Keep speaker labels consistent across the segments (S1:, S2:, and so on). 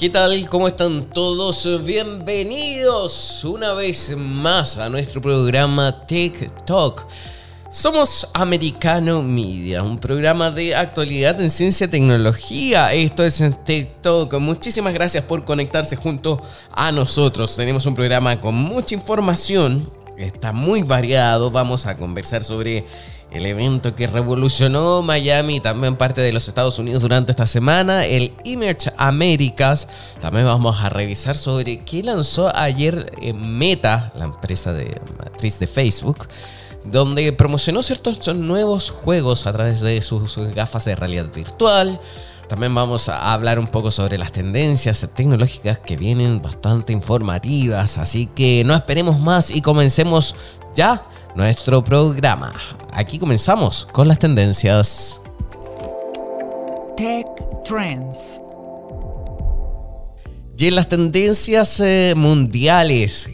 S1: ¿Qué tal? ¿Cómo están todos? Bienvenidos una vez más a nuestro programa Talk. Somos Americano Media, un programa de actualidad en ciencia y tecnología. Esto es Tech Talk. Muchísimas gracias por conectarse junto a nosotros. Tenemos un programa con mucha información. Está muy variado. Vamos a conversar sobre el evento que revolucionó Miami también parte de los Estados Unidos durante esta semana, el Emerge Americas. También vamos a revisar sobre qué lanzó ayer Meta, la empresa de matriz de Facebook, donde promocionó ciertos nuevos juegos a través de sus gafas de realidad virtual. También vamos a hablar un poco sobre las tendencias tecnológicas que vienen bastante informativas, así que no esperemos más y comencemos ya nuestro programa. Aquí comenzamos con las tendencias.
S2: Tech Trends.
S1: Y en las tendencias eh, mundiales,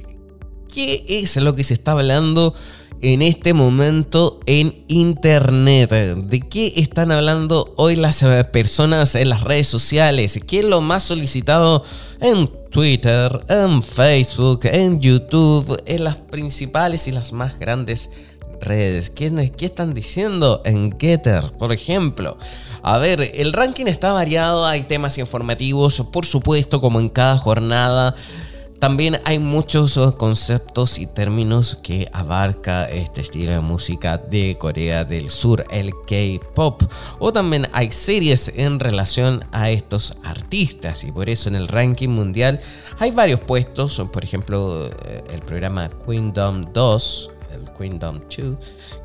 S1: ¿qué es lo que se está hablando en este momento en Internet? ¿De qué están hablando hoy las eh, personas en las redes sociales? ¿Qué es lo más solicitado en Twitter, en Facebook, en YouTube, en las principales y las más grandes redes. ¿Qué, ¿Qué, están diciendo en Getter, por ejemplo? A ver, el ranking está variado, hay temas informativos, por supuesto, como en cada jornada. También hay muchos conceptos y términos que abarca este estilo de música de Corea del Sur, el K-pop. O también hay series en relación a estos artistas y por eso en el ranking mundial hay varios puestos, por ejemplo eh, el programa Kingdom 2 el Kingdom 2.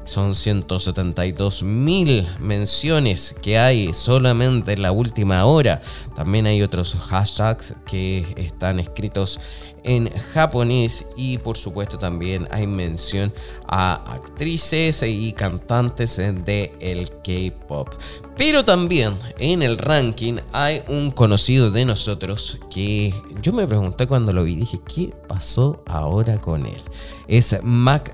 S1: Son 172 mil menciones que hay solamente en la última hora. También hay otros hashtags que están escritos en japonés y por supuesto también hay mención a actrices y cantantes de el K-pop. Pero también en el ranking hay un conocido de nosotros que yo me pregunté cuando lo vi, dije, ¿qué pasó ahora con él? Es Mike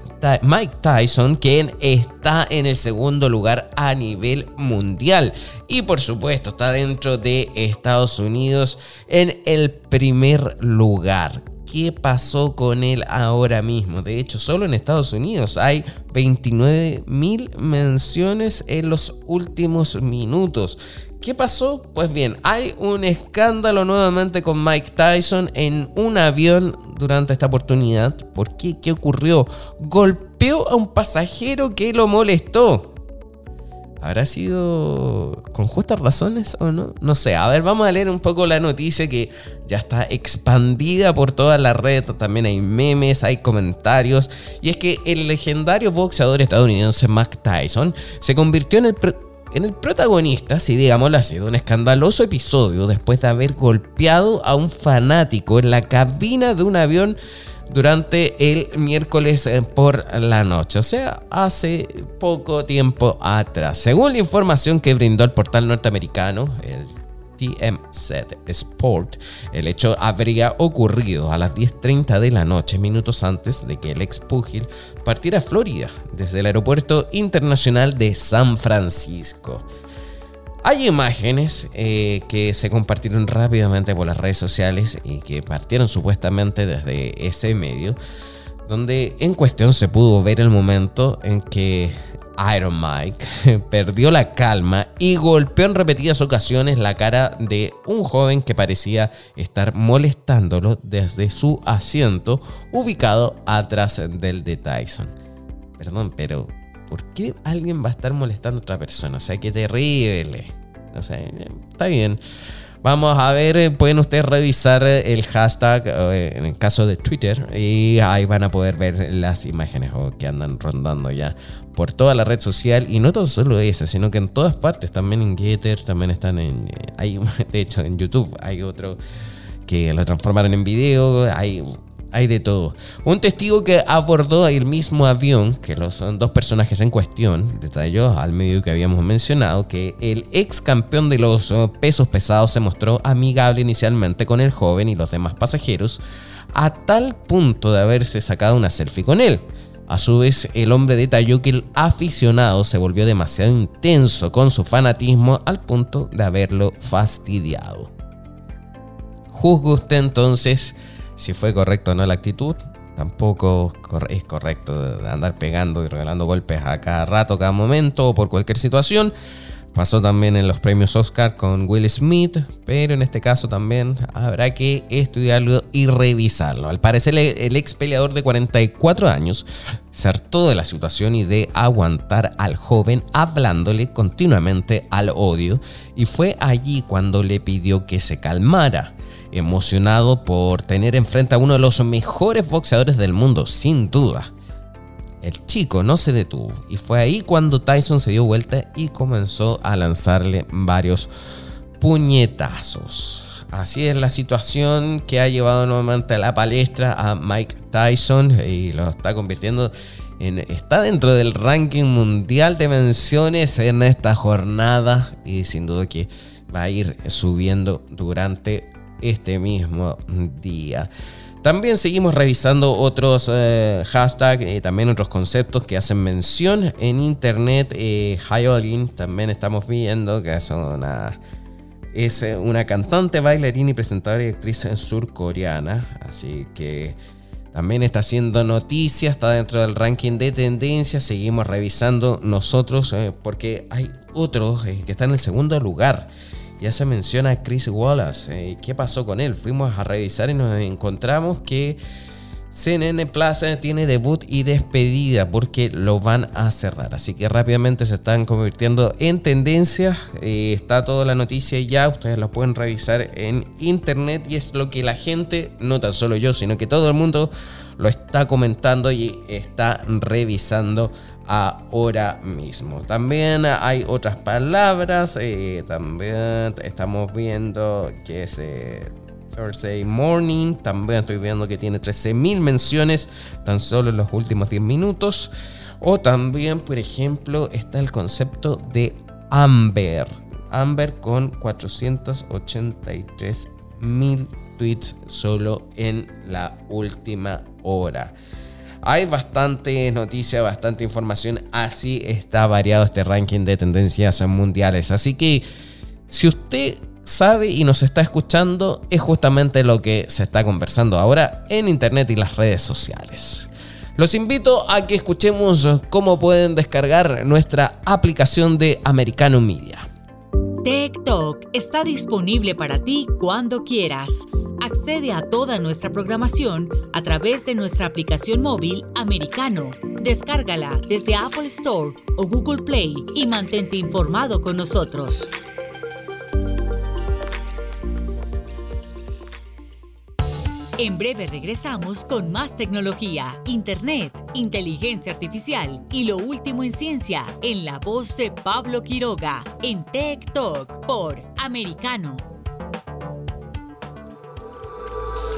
S1: Tyson, quien está en el segundo lugar a nivel mundial. Y por supuesto está dentro de Estados Unidos en el primer lugar qué pasó con él ahora mismo. De hecho, solo en Estados Unidos hay 29 mil menciones en los últimos minutos. ¿Qué pasó? Pues bien, hay un escándalo nuevamente con Mike Tyson en un avión durante esta oportunidad. ¿Por qué? ¿Qué ocurrió? Golpeó a un pasajero que lo molestó. ¿Habrá sido con justas razones o no? No sé. A ver, vamos a leer un poco la noticia que ya está expandida por toda la red. También hay memes, hay comentarios. Y es que el legendario boxeador estadounidense Mike Tyson se convirtió en el, en el protagonista, si digámoslo así, de un escandaloso episodio después de haber golpeado a un fanático en la cabina de un avión durante el miércoles eh, por la noche, o sea, hace poco tiempo atrás. Según la información que brindó el portal norteamericano, el TMZ Sport, el hecho habría ocurrido a las 10.30 de la noche, minutos antes de que el ex púgil partiera a Florida desde el aeropuerto internacional de San Francisco. Hay imágenes eh, que se compartieron rápidamente por las redes sociales y que partieron supuestamente desde ese medio, donde en cuestión se pudo ver el momento en que Iron Mike perdió la calma y golpeó en repetidas ocasiones la cara de un joven que parecía estar molestándolo desde su asiento ubicado atrás del de Tyson. Perdón, pero ¿por qué alguien va a estar molestando a otra persona? O sea, qué terrible. O sea, está bien. Vamos a ver, eh, pueden ustedes revisar el hashtag eh, en el caso de Twitter y ahí van a poder ver las imágenes que andan rondando ya por toda la red social y no tan solo esa, sino que en todas partes, también en Getter, también están en, hay, de hecho en YouTube hay otro que lo transformaron en video, hay hay de todo. Un testigo que abordó el mismo avión que los dos personajes en cuestión detalló al medio que habíamos mencionado que el ex campeón de los eh, pesos pesados se mostró amigable inicialmente con el joven y los demás pasajeros a tal punto de haberse sacado una selfie con él. A su vez, el hombre detalló que el aficionado se volvió demasiado intenso con su fanatismo al punto de haberlo fastidiado. Juzgue usted entonces si fue correcto o no la actitud. Tampoco es correcto andar pegando y regalando golpes a cada rato, cada momento o por cualquier situación. Pasó también en los premios Oscar con Will Smith, pero en este caso también habrá que estudiarlo y revisarlo. Al parecer el ex peleador de 44 años se hartó de la situación y de aguantar al joven hablándole continuamente al odio y fue allí cuando le pidió que se calmara emocionado por tener enfrente a uno de los mejores boxeadores del mundo, sin duda. El chico no se detuvo y fue ahí cuando Tyson se dio vuelta y comenzó a lanzarle varios puñetazos. Así es la situación que ha llevado nuevamente a la palestra a Mike Tyson y lo está convirtiendo en... Está dentro del ranking mundial de menciones en esta jornada y sin duda que va a ir subiendo durante este mismo día. También seguimos revisando otros eh, hashtags y también otros conceptos que hacen mención en internet. Eh, Hyolin también estamos viendo que es una, es una cantante, bailarina y presentadora y actriz surcoreana. Así que también está haciendo noticias, está dentro del ranking de tendencias. Seguimos revisando nosotros eh, porque hay otros eh, que están en el segundo lugar. Ya se menciona a Chris Wallace. Eh, ¿Qué pasó con él? Fuimos a revisar y nos encontramos que CNN Plaza tiene debut y despedida porque lo van a cerrar. Así que rápidamente se están convirtiendo en tendencia. Eh, está toda la noticia ya. Ustedes lo pueden revisar en internet y es lo que la gente, no tan solo yo, sino que todo el mundo lo está comentando y está revisando ahora mismo. También hay otras palabras. Eh, también estamos viendo que es eh, Thursday Morning. También estoy viendo que tiene 13.000 menciones tan solo en los últimos 10 minutos. O también, por ejemplo, está el concepto de Amber. Amber con 483.000 tweets solo en la última hora. Hay bastante noticia, bastante información. Así está variado este ranking de tendencias mundiales. Así que si usted sabe y nos está escuchando, es justamente lo que se está conversando ahora en Internet y las redes sociales. Los invito a que escuchemos cómo pueden descargar nuestra aplicación de Americano Media.
S2: TikTok está disponible para ti cuando quieras. Accede a toda nuestra programación a través de nuestra aplicación móvil americano. Descárgala desde Apple Store o Google Play y mantente informado con nosotros. En breve regresamos con más tecnología, internet, inteligencia artificial y lo último en ciencia en la voz de Pablo Quiroga en Tech Talk por Americano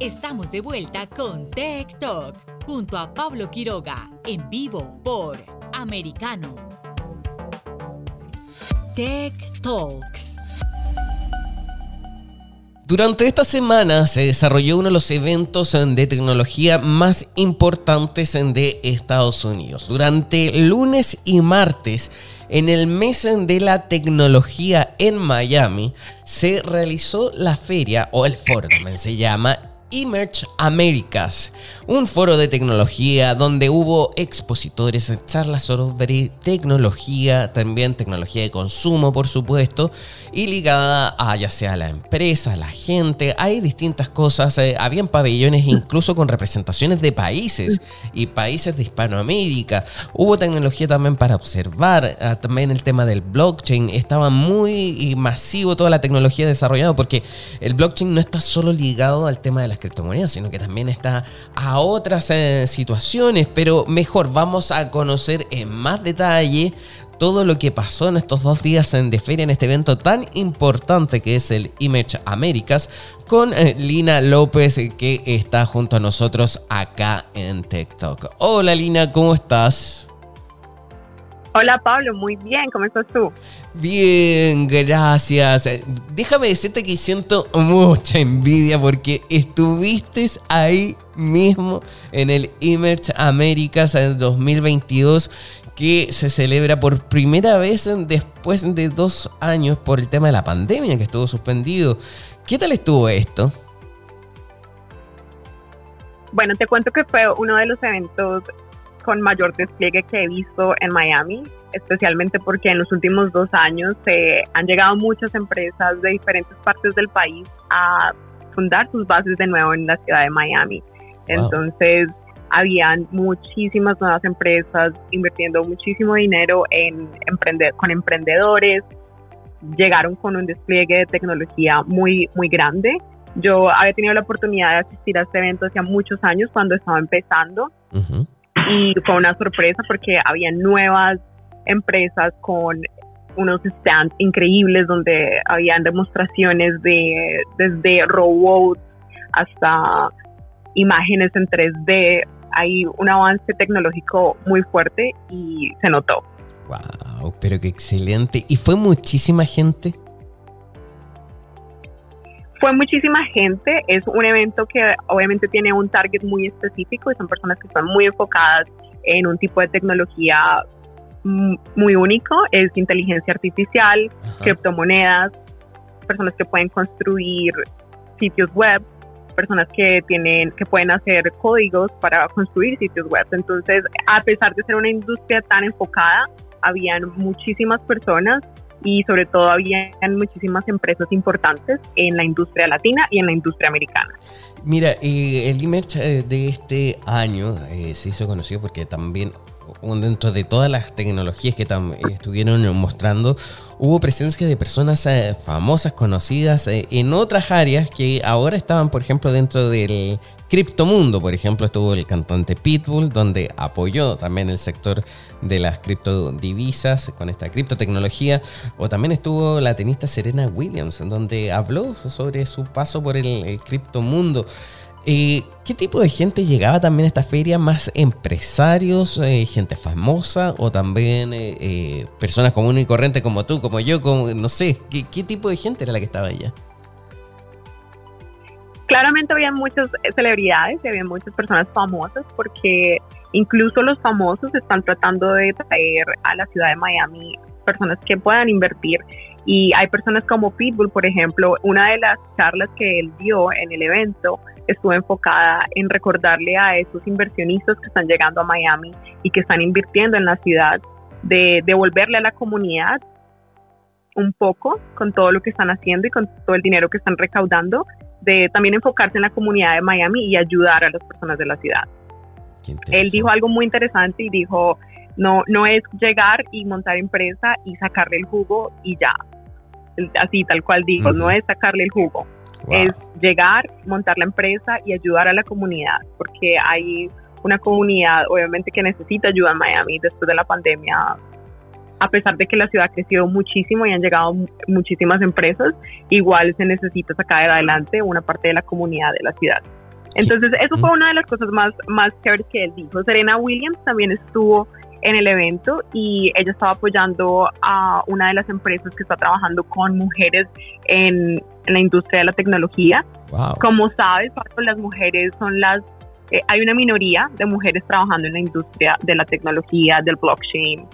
S2: Estamos de vuelta con Tech Talk junto a Pablo Quiroga en vivo por Americano. Tech Talks.
S1: Durante esta semana se desarrolló uno de los eventos de tecnología más importantes de Estados Unidos. Durante lunes y martes, en el mes de la tecnología en Miami, se realizó la feria, o el foro también se llama, Emerge Americas, un foro de tecnología donde hubo expositores, charlas sobre tecnología, también tecnología de consumo, por supuesto, y ligada a ya sea la empresa, la gente, hay distintas cosas, eh, habían pabellones incluso con representaciones de países y países de Hispanoamérica, hubo tecnología también para observar, ah, también el tema del blockchain, estaba muy masivo toda la tecnología desarrollada porque el blockchain no está solo ligado al tema de las criptomonedas, sino que también está a otras eh, situaciones, pero mejor vamos a conocer en más detalle todo lo que pasó en estos dos días en de feria en este evento tan importante que es el Image Américas con eh, Lina López que está junto a nosotros acá en TikTok. Hola Lina, ¿cómo estás?
S3: Hola Pablo, muy bien, ¿cómo estás tú?
S1: Bien, gracias. Déjame decirte que siento mucha envidia porque estuviste ahí mismo en el Image Américas en 2022 que se celebra por primera vez después de dos años por el tema de la pandemia que estuvo suspendido. ¿Qué tal estuvo esto?
S3: Bueno, te cuento que fue uno de los eventos con mayor despliegue que he visto en Miami, especialmente porque en los últimos dos años se han llegado muchas empresas de diferentes partes del país a fundar sus bases de nuevo en la ciudad de Miami. Entonces, habían muchísimas nuevas empresas invirtiendo muchísimo dinero en emprender con emprendedores. Llegaron con un despliegue de tecnología muy, muy grande. Yo había tenido la oportunidad de asistir a este evento hace muchos años cuando estaba empezando y fue una sorpresa porque había nuevas empresas con unos stands increíbles donde habían demostraciones de desde robots hasta imágenes en 3D, hay un avance tecnológico muy fuerte y se notó.
S1: Wow, pero qué excelente. ¿Y fue muchísima gente?
S3: Fue muchísima gente, es un evento que obviamente tiene un target muy específico y son personas que están muy enfocadas en un tipo de tecnología muy único, es inteligencia artificial, criptomonedas, personas que pueden construir sitios web, personas que tienen, que pueden hacer códigos para construir sitios web. Entonces, a pesar de ser una industria tan enfocada, habían muchísimas personas y sobre todo habían muchísimas empresas importantes en la industria latina y en la industria americana.
S1: Mira, eh, el Emerge eh, de este año eh, se hizo conocido porque también dentro de todas las tecnologías que estuvieron mostrando, hubo presencia de personas eh, famosas, conocidas eh, en otras áreas que ahora estaban, por ejemplo, dentro del criptomundo. Por ejemplo, estuvo el cantante Pitbull, donde apoyó también el sector de las criptodivisas con esta criptotecnología. O también estuvo la tenista Serena Williams, donde habló sobre su paso por el, el criptomundo. Eh, ¿Qué tipo de gente llegaba también a esta feria? ¿Más empresarios, eh, gente famosa o también eh, personas comunes y corrientes como tú, como yo, como no sé? ¿qué, tipo de gente era la que estaba allá?
S3: Claramente había muchas celebridades y había muchas personas famosas porque incluso los famosos están tratando de traer a la ciudad de Miami personas que puedan invertir y hay personas como Pitbull, por ejemplo, una de las charlas que él dio en el evento estuvo enfocada en recordarle a esos inversionistas que están llegando a Miami y que están invirtiendo en la ciudad, de devolverle a la comunidad un poco con todo lo que están haciendo y con todo el dinero que están recaudando, de también enfocarse en la comunidad de Miami y ayudar a las personas de la ciudad. Él dijo algo muy interesante y dijo, no, no es llegar y montar empresa y sacarle el jugo y ya. Así tal cual dijo, no es sacarle el jugo es llegar, montar la empresa y ayudar a la comunidad, porque hay una comunidad obviamente que necesita ayuda en Miami después de la pandemia. A pesar de que la ciudad ha crecido muchísimo y han llegado muchísimas empresas, igual se necesita sacar adelante una parte de la comunidad de la ciudad. Entonces, eso fue una de las cosas más, más chéveres que él dijo. Serena Williams también estuvo en el evento y ella estaba apoyando a una de las empresas que está trabajando con mujeres en, la industria de la tecnología. Como sabes, las mujeres son las... Eh, hay una minoría de mujeres trabajando en la industria de la tecnología, del blockchain.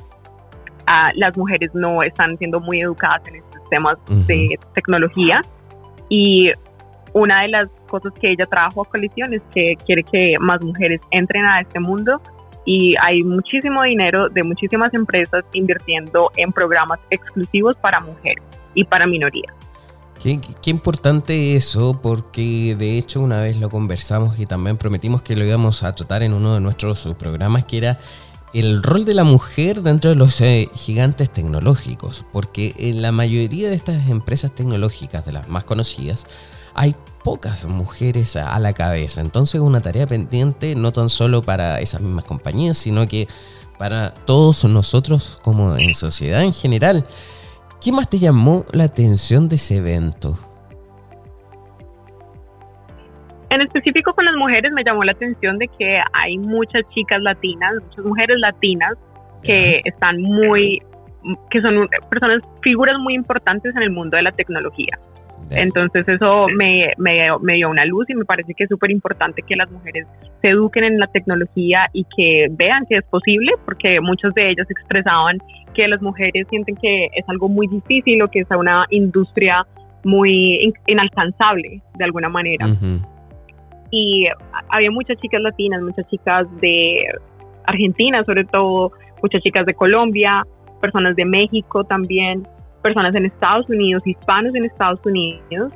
S3: Ah, las mujeres no están siendo muy educadas en estos temas de tecnología y una de las cosas que ella trajo a colisión es que quiere que más mujeres entren a este mundo y hay muchísimo dinero de muchísimas empresas invirtiendo en programas exclusivos para mujeres y para minorías.
S1: Qué, qué, importante eso, porque de hecho una vez lo conversamos y también prometimos que lo íbamos a tratar en uno de nuestros programas, que era el rol de la mujer dentro de los eh, gigantes tecnológicos, porque en la mayoría de estas empresas tecnológicas, de las más conocidas, hay pocas mujeres a la cabeza. Entonces es una tarea pendiente no tan solo para esas mismas compañías, sino que para todos nosotros como en sociedad en general. ¿Qué más te llamó la atención de ese evento?
S3: En específico con las mujeres me llamó la atención de que hay muchas chicas latinas, muchas mujeres latinas que están muy, que son personas, figuras muy importantes en el mundo de la tecnología. Entonces eso me, me, me, dio una luz y me parece que es súper importante que las mujeres se eduquen en la tecnología y que vean que es posible, porque muchos de ellos expresaban que las mujeres sienten que es algo muy difícil o que es una industria muy inalcanzable de alguna manera. Y había muchas chicas latinas, muchas chicas de Argentina, sobre todo, muchas chicas de Colombia, personas de México también, personas en Estados Unidos, hispanos en Estados Unidos.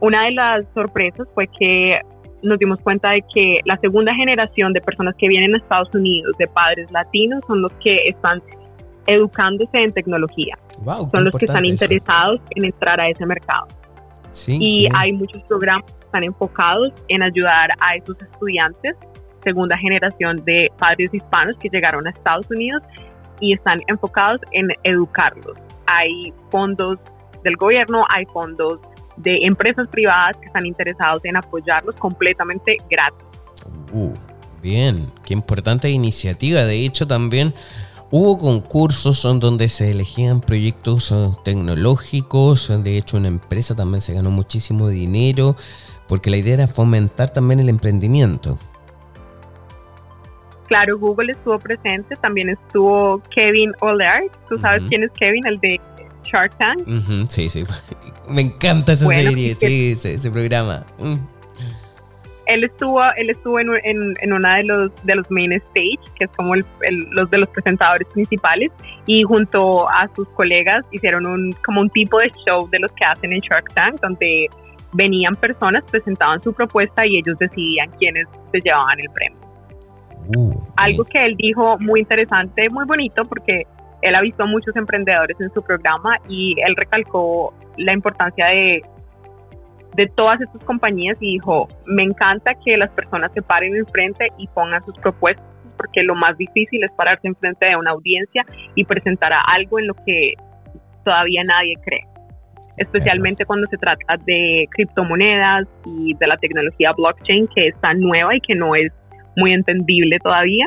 S3: Una de las sorpresas fue que nos dimos cuenta de que la segunda generación de personas que vienen a Estados Unidos, de padres latinos, son los que están educándose en tecnología. son los que están interesados en entrar a ese mercado. y hay muchos programas están enfocados en ayudar a esos estudiantes, segunda generación de padres hispanos que llegaron a Estados Unidos y están enfocados en educarlos. Hay fondos del gobierno, hay fondos de empresas privadas que están interesados en apoyarlos completamente gratis.
S1: Uh, bien, qué importante iniciativa. De hecho, también Hubo concursos donde se elegían proyectos eh, tecnológicos, de hecho una empresa también se ganó muchísimo dinero, porque la idea era fomentar también el emprendimiento.
S3: Claro, Google estuvo presente, también estuvo Kevin O'Leary, tú sabes quién es Kevin, el de Shark Tank.
S1: sí, sí, me encanta esa serie, sí, ese, programa. Mm
S3: él estuvo, él estuvo en, en, una de los, de los main stage, que es como el, los de los presentadores principales, y junto a sus colegas hicieron un, como un tipo de show de los que hacen en Shark Tank, donde venían personas, presentaban su propuesta y ellos decidían quiénes se llevaban el premio. Uh, Algo que él dijo muy interesante, muy bonito, porque él ha visto a muchos emprendedores en su programa y él recalcó la importancia de de todas estas compañías y dijo, me encanta que las personas se paren enfrente y pongan sus propuestas, porque lo más difícil es pararse enfrente de una audiencia y presentar algo en lo que todavía nadie cree, especialmente cuando se trata de criptomonedas y de la tecnología blockchain que es tan nueva y que no es muy entendible todavía.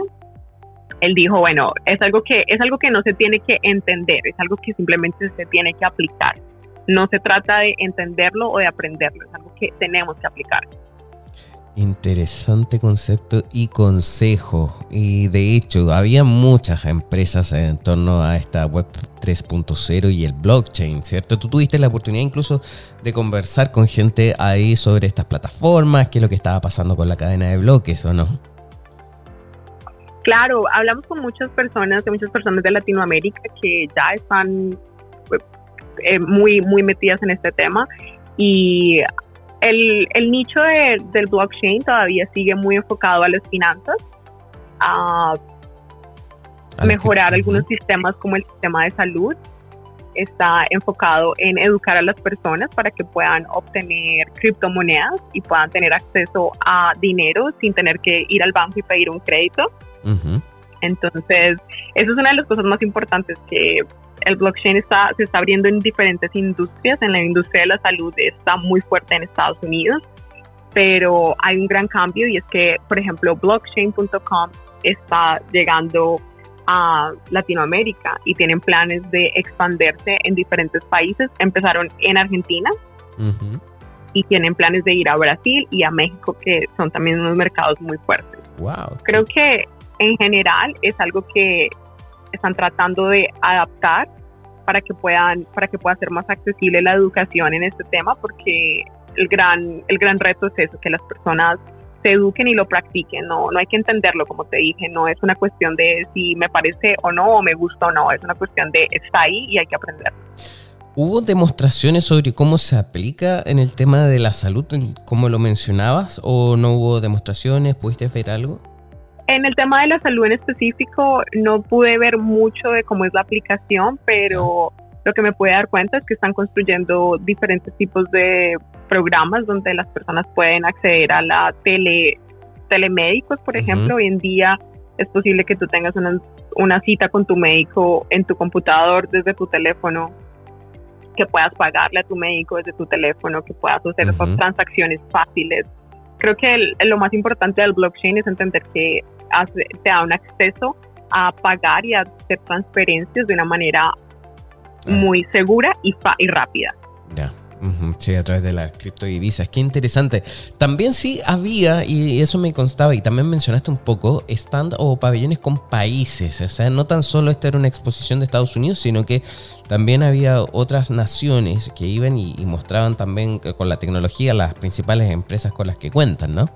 S3: Él dijo, bueno, es algo que es algo que no se tiene que entender, es algo que simplemente se tiene que aplicar no se trata de entenderlo o de aprenderlo, es algo que tenemos que aplicar.
S1: Interesante concepto y consejo. Y de hecho, había muchas empresas en torno a esta web 3.0 y el blockchain, ¿cierto? Tú tuviste la oportunidad incluso de conversar con gente ahí sobre estas plataformas, qué es lo que estaba pasando con la cadena de bloques, ¿o no?
S3: Claro, hablamos con muchas personas, de muchas personas de Latinoamérica que ya están eh, muy, muy metidas en este tema. Y el, el nicho del blockchain todavía sigue muy enfocado a las finanzas, a, mejorar algunos sistemas como el sistema de salud, está enfocado en educar a las personas para que puedan obtener criptomonedas y puedan tener acceso a dinero sin tener que ir al banco y pedir un crédito. Entonces, eso es una de las cosas más importantes que el blockchain está, se está abriendo en diferentes industrias. En la industria de la salud está muy fuerte en Estados Unidos, pero hay un gran cambio y es que, por ejemplo, blockchain.com está llegando a Latinoamérica y tienen planes de expandirse en diferentes países. Empezaron en Argentina y tienen planes de ir a Brasil y a México, que son también unos mercados muy fuertes.
S1: Wow.
S3: Creo que en general es algo que están tratando de adaptar para que puedan para que pueda ser más accesible la educación en este tema porque el gran, el gran reto es eso, que las personas se eduquen y lo practiquen, no, no hay que entenderlo como te dije, no es una cuestión de si me parece o no, o me gusta o no, es una cuestión de está ahí y hay que aprender.
S1: ¿Hubo demostraciones sobre cómo se aplica en el tema de la salud, como lo mencionabas, o no hubo demostraciones? ¿Pudiste ver algo?
S3: En el tema de la salud en específico no pude ver mucho de cómo es la aplicación, pero lo que me puede dar cuenta es que están construyendo diferentes tipos de programas donde las personas pueden acceder a la tele, telemédicos, por ejemplo. Hoy en día es posible que tú tengas una, una cita con tu médico en tu computador desde tu teléfono, que puedas pagarle a tu médico desde tu teléfono, que puedas hacer transacciones fáciles. Creo que lo más importante del blockchain es entender que te da un acceso a pagar y a hacer transferencias de una manera muy segura y, y rápida.
S1: Ya. Sí, a través de las criptodivisas. Qué interesante. También sí había, y eso me constaba, y también mencionaste un poco, stand o pabellones con países. O sea, no tan solo esta era una exposición de Estados Unidos, sino que también había otras naciones que iban y, y mostraban también con la tecnología las principales empresas con las que cuentan, ¿no?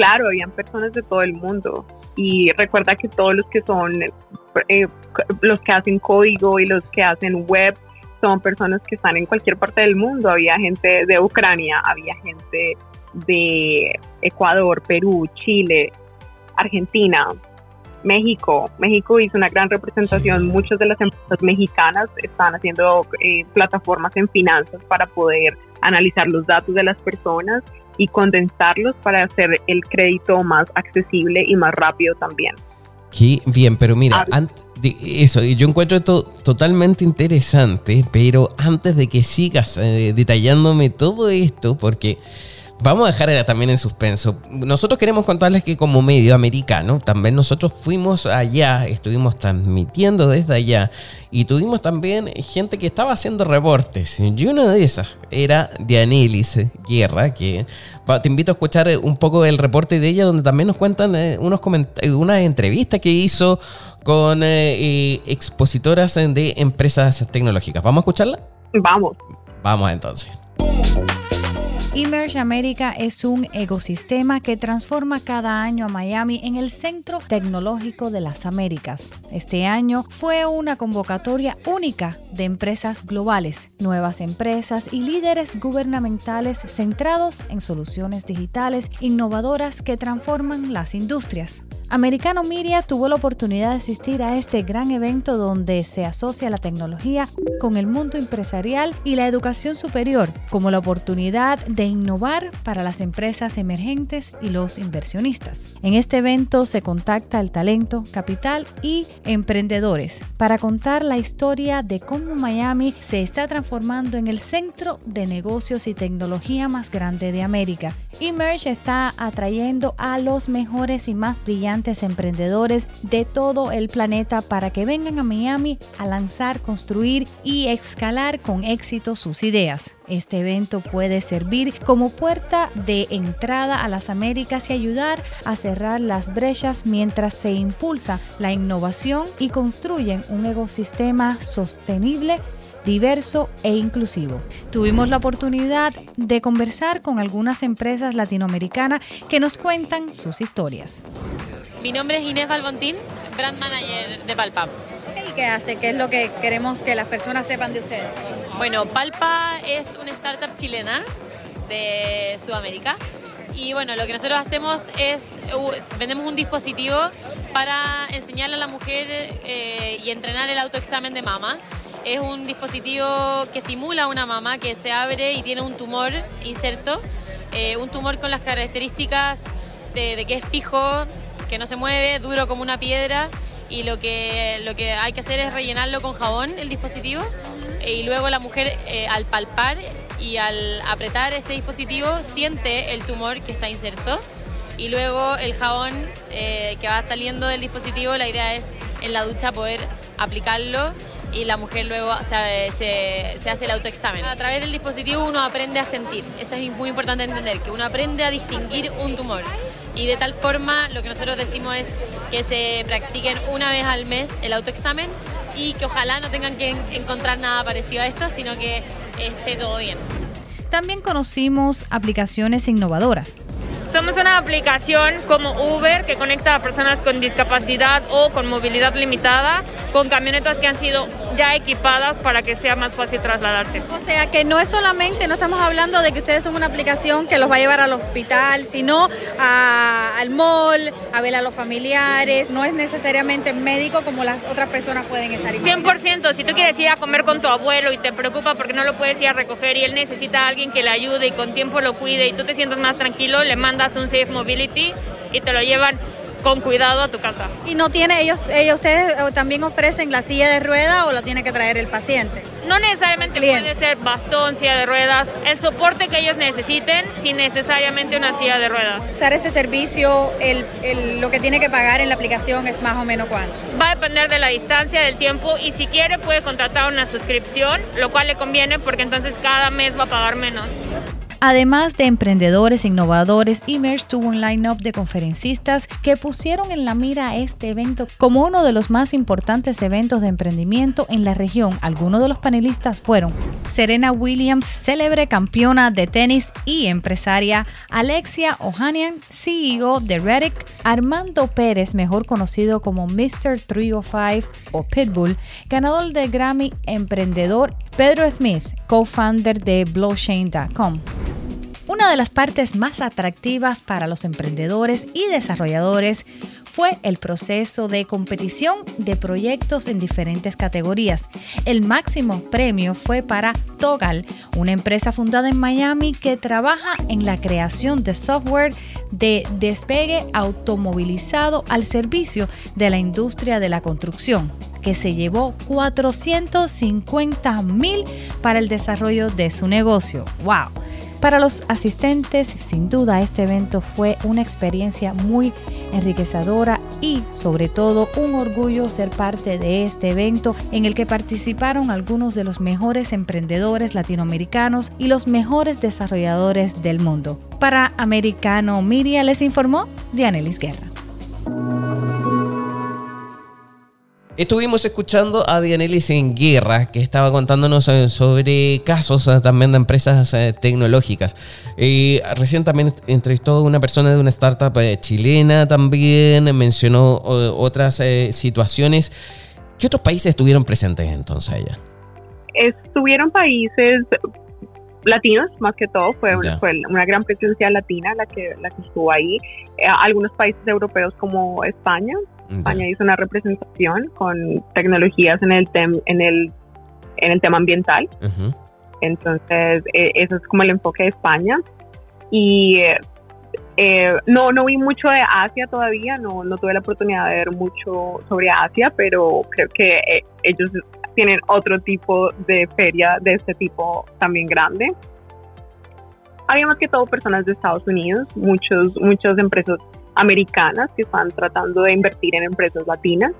S3: Claro, habían personas de todo el mundo. Y recuerda que todos los que son eh, los que hacen código y los que hacen web son personas que están en cualquier parte del mundo. Había gente de Ucrania, había gente de Ecuador, Perú, Chile, Argentina, México. México hizo una gran representación. Muchas de las empresas mexicanas están haciendo eh, plataformas en finanzas para poder analizar los datos de las personas y condensarlos para hacer el crédito más accesible y más rápido también.
S1: Qué bien, pero mira, eso, yo encuentro esto totalmente interesante, pero antes de que sigas eh, detallándome todo esto, porque Vamos a dejar también en suspenso. Nosotros queremos contarles que como medio americano, también nosotros fuimos allá, estuvimos transmitiendo desde allá y tuvimos también gente que estaba haciendo reportes. Y una de esas era Dianelis Guerra, que te invito a escuchar un poco el reporte de ella, donde también nos cuentan eh, unos una entrevista que hizo con eh, expositoras de empresas tecnológicas. ¿Vamos a escucharla?
S3: Vamos.
S1: Vamos entonces.
S4: Emerge America es un ecosistema que transforma cada año a Miami en el centro tecnológico de las Américas. Este año fue una convocatoria única de empresas globales, nuevas empresas y líderes gubernamentales centrados en soluciones digitales innovadoras que transforman las industrias. Americano Media tuvo la oportunidad de asistir a este gran evento donde se asocia la tecnología con el mundo empresarial y la educación superior como la oportunidad de innovar para las empresas emergentes y los inversionistas. En este evento se contacta el talento, capital y emprendedores para contar la historia de cómo Miami se está transformando en el centro de negocios y tecnología más grande de América. Emerge está atrayendo a los mejores y más brillantes emprendedores de todo el planeta para que vengan a Miami a lanzar, construir y escalar con éxito sus ideas. Este evento puede servir como puerta de entrada a las Américas y ayudar a cerrar las brechas mientras se impulsa la innovación y construyen un ecosistema sostenible diverso e inclusivo. Tuvimos la oportunidad de conversar con algunas empresas latinoamericanas que nos cuentan sus historias.
S5: Mi nombre es Inés Balbontín, brand manager de Palpa.
S4: ¿Y qué hace? ¿Qué es lo que queremos que las personas sepan de ustedes?
S5: Bueno, Palpa es una startup chilena de Sudamérica. Y bueno, lo que nosotros hacemos es, vendemos un dispositivo para enseñarle a la mujer eh, y entrenar el autoexamen de mama es un dispositivo que simula una mama que se abre y tiene un tumor inserto, eh, un tumor con las características de, que es fijo, que no se mueve, duro como una piedra y lo que, lo que hay que hacer es rellenarlo con jabón el dispositivo eh, y luego la mujer eh, al palpar y al apretar este dispositivo siente el tumor que está inserto y luego el jabón que va saliendo del dispositivo, la idea es en la ducha poder aplicarlo y la mujer luego se, se, hace el autoexamen. A través del dispositivo uno aprende a sentir, eso es muy importante entender, que uno aprende a distinguir un tumor. Y de tal forma lo que nosotros decimos es que se practiquen una vez al mes el autoexamen y que ojalá no tengan que encontrar nada parecido a esto, sino que esté todo bien.
S4: también conocimos aplicaciones innovadoras.
S6: Somos una aplicación como Uber que conecta a personas con discapacidad o con movilidad limitada con camionetas que han sido ya equipadas para que sea más fácil trasladarse.
S7: O sea que no es solamente, no estamos hablando de que ustedes son una aplicación que los va a llevar al hospital, sino al mall, a ver a los familiares, no es necesariamente médico como las otras personas pueden estar.
S6: 100%, si tú quieres ir a comer con tu abuelo y te preocupa porque no lo puedes ir a recoger y él necesita a alguien que le ayude y con tiempo lo cuide y tú te sientas más tranquilo, le mandas un Safe Mobility y te lo llevan con cuidado a tu casa.
S7: ¿Y no tiene ellos, ellos ustedes eh, también ofrecen la silla de rueda o la tiene que traer el paciente?
S6: No necesariamente puede ser bastón, silla de ruedas, el soporte que ellos necesiten sin necesariamente una silla de ruedas.
S7: Usar ese servicio, el, lo que tiene que pagar en la aplicación es más o menos cuánto.
S6: Va a depender de la distancia, del tiempo y si quiere puede contratar una suscripción, lo cual le conviene porque entonces cada mes va a pagar menos.
S4: Además de emprendedores innovadores, Emerge tuvo un line-up de conferencistas que pusieron en la mira este evento como uno de los más importantes eventos de emprendimiento en la región. Algunos de los panelistas fueron Serena Williams, célebre campeona de tenis y empresaria, Alexia Ohanian, CEO de Reddick, Armando Pérez, mejor conocido como Mr. 305 o Pitbull, ganador de Grammy Emprendedor, Pedro Smith, co-founder de Blowchain.com. Una de las partes más atractivas para los emprendedores y desarrolladores fue el proceso de competición de proyectos en diferentes categorías. El máximo premio fue para Togal, una empresa fundada en Miami que trabaja en la creación de software de despegue automovilizado al servicio de la industria de la construcción que se llevó 450 mil para el desarrollo de su negocio. ¡Wow! Para los asistentes, sin duda, este evento fue una experiencia muy enriquecedora y sobre todo un orgullo ser parte de este evento en el que participaron algunos de los mejores emprendedores latinoamericanos y los mejores desarrolladores del mundo. Para Americano Media les informó Dianelis Guerra.
S1: Estuvimos escuchando a Dianelis en Guerra, que estaba contándonos eh, sobre casos eh, también de empresas eh, tecnológicas. Y recién también entrevistó a una persona de una startup chilena también, mencionó otras situaciones. ¿Qué otros países estuvieron presentes entonces allá?
S3: Estuvieron países latinos, más que todo, fue, fue una gran presencia latina la que, la que estuvo ahí. algunos países europeos como España, España hizo una representación con tecnologías en el, en el, en el tema ambiental. Entonces, e, eso es como el enfoque de España. Y eh, no, no vi mucho de Asia todavía, no, no tuve la oportunidad de ver mucho sobre Asia, pero creo que eh, ellos tienen otro tipo de feria de este tipo también grande. Había más que todo personas de Estados Unidos, muchos, muchas empresas americanas que están tratando de invertir en empresas latinas.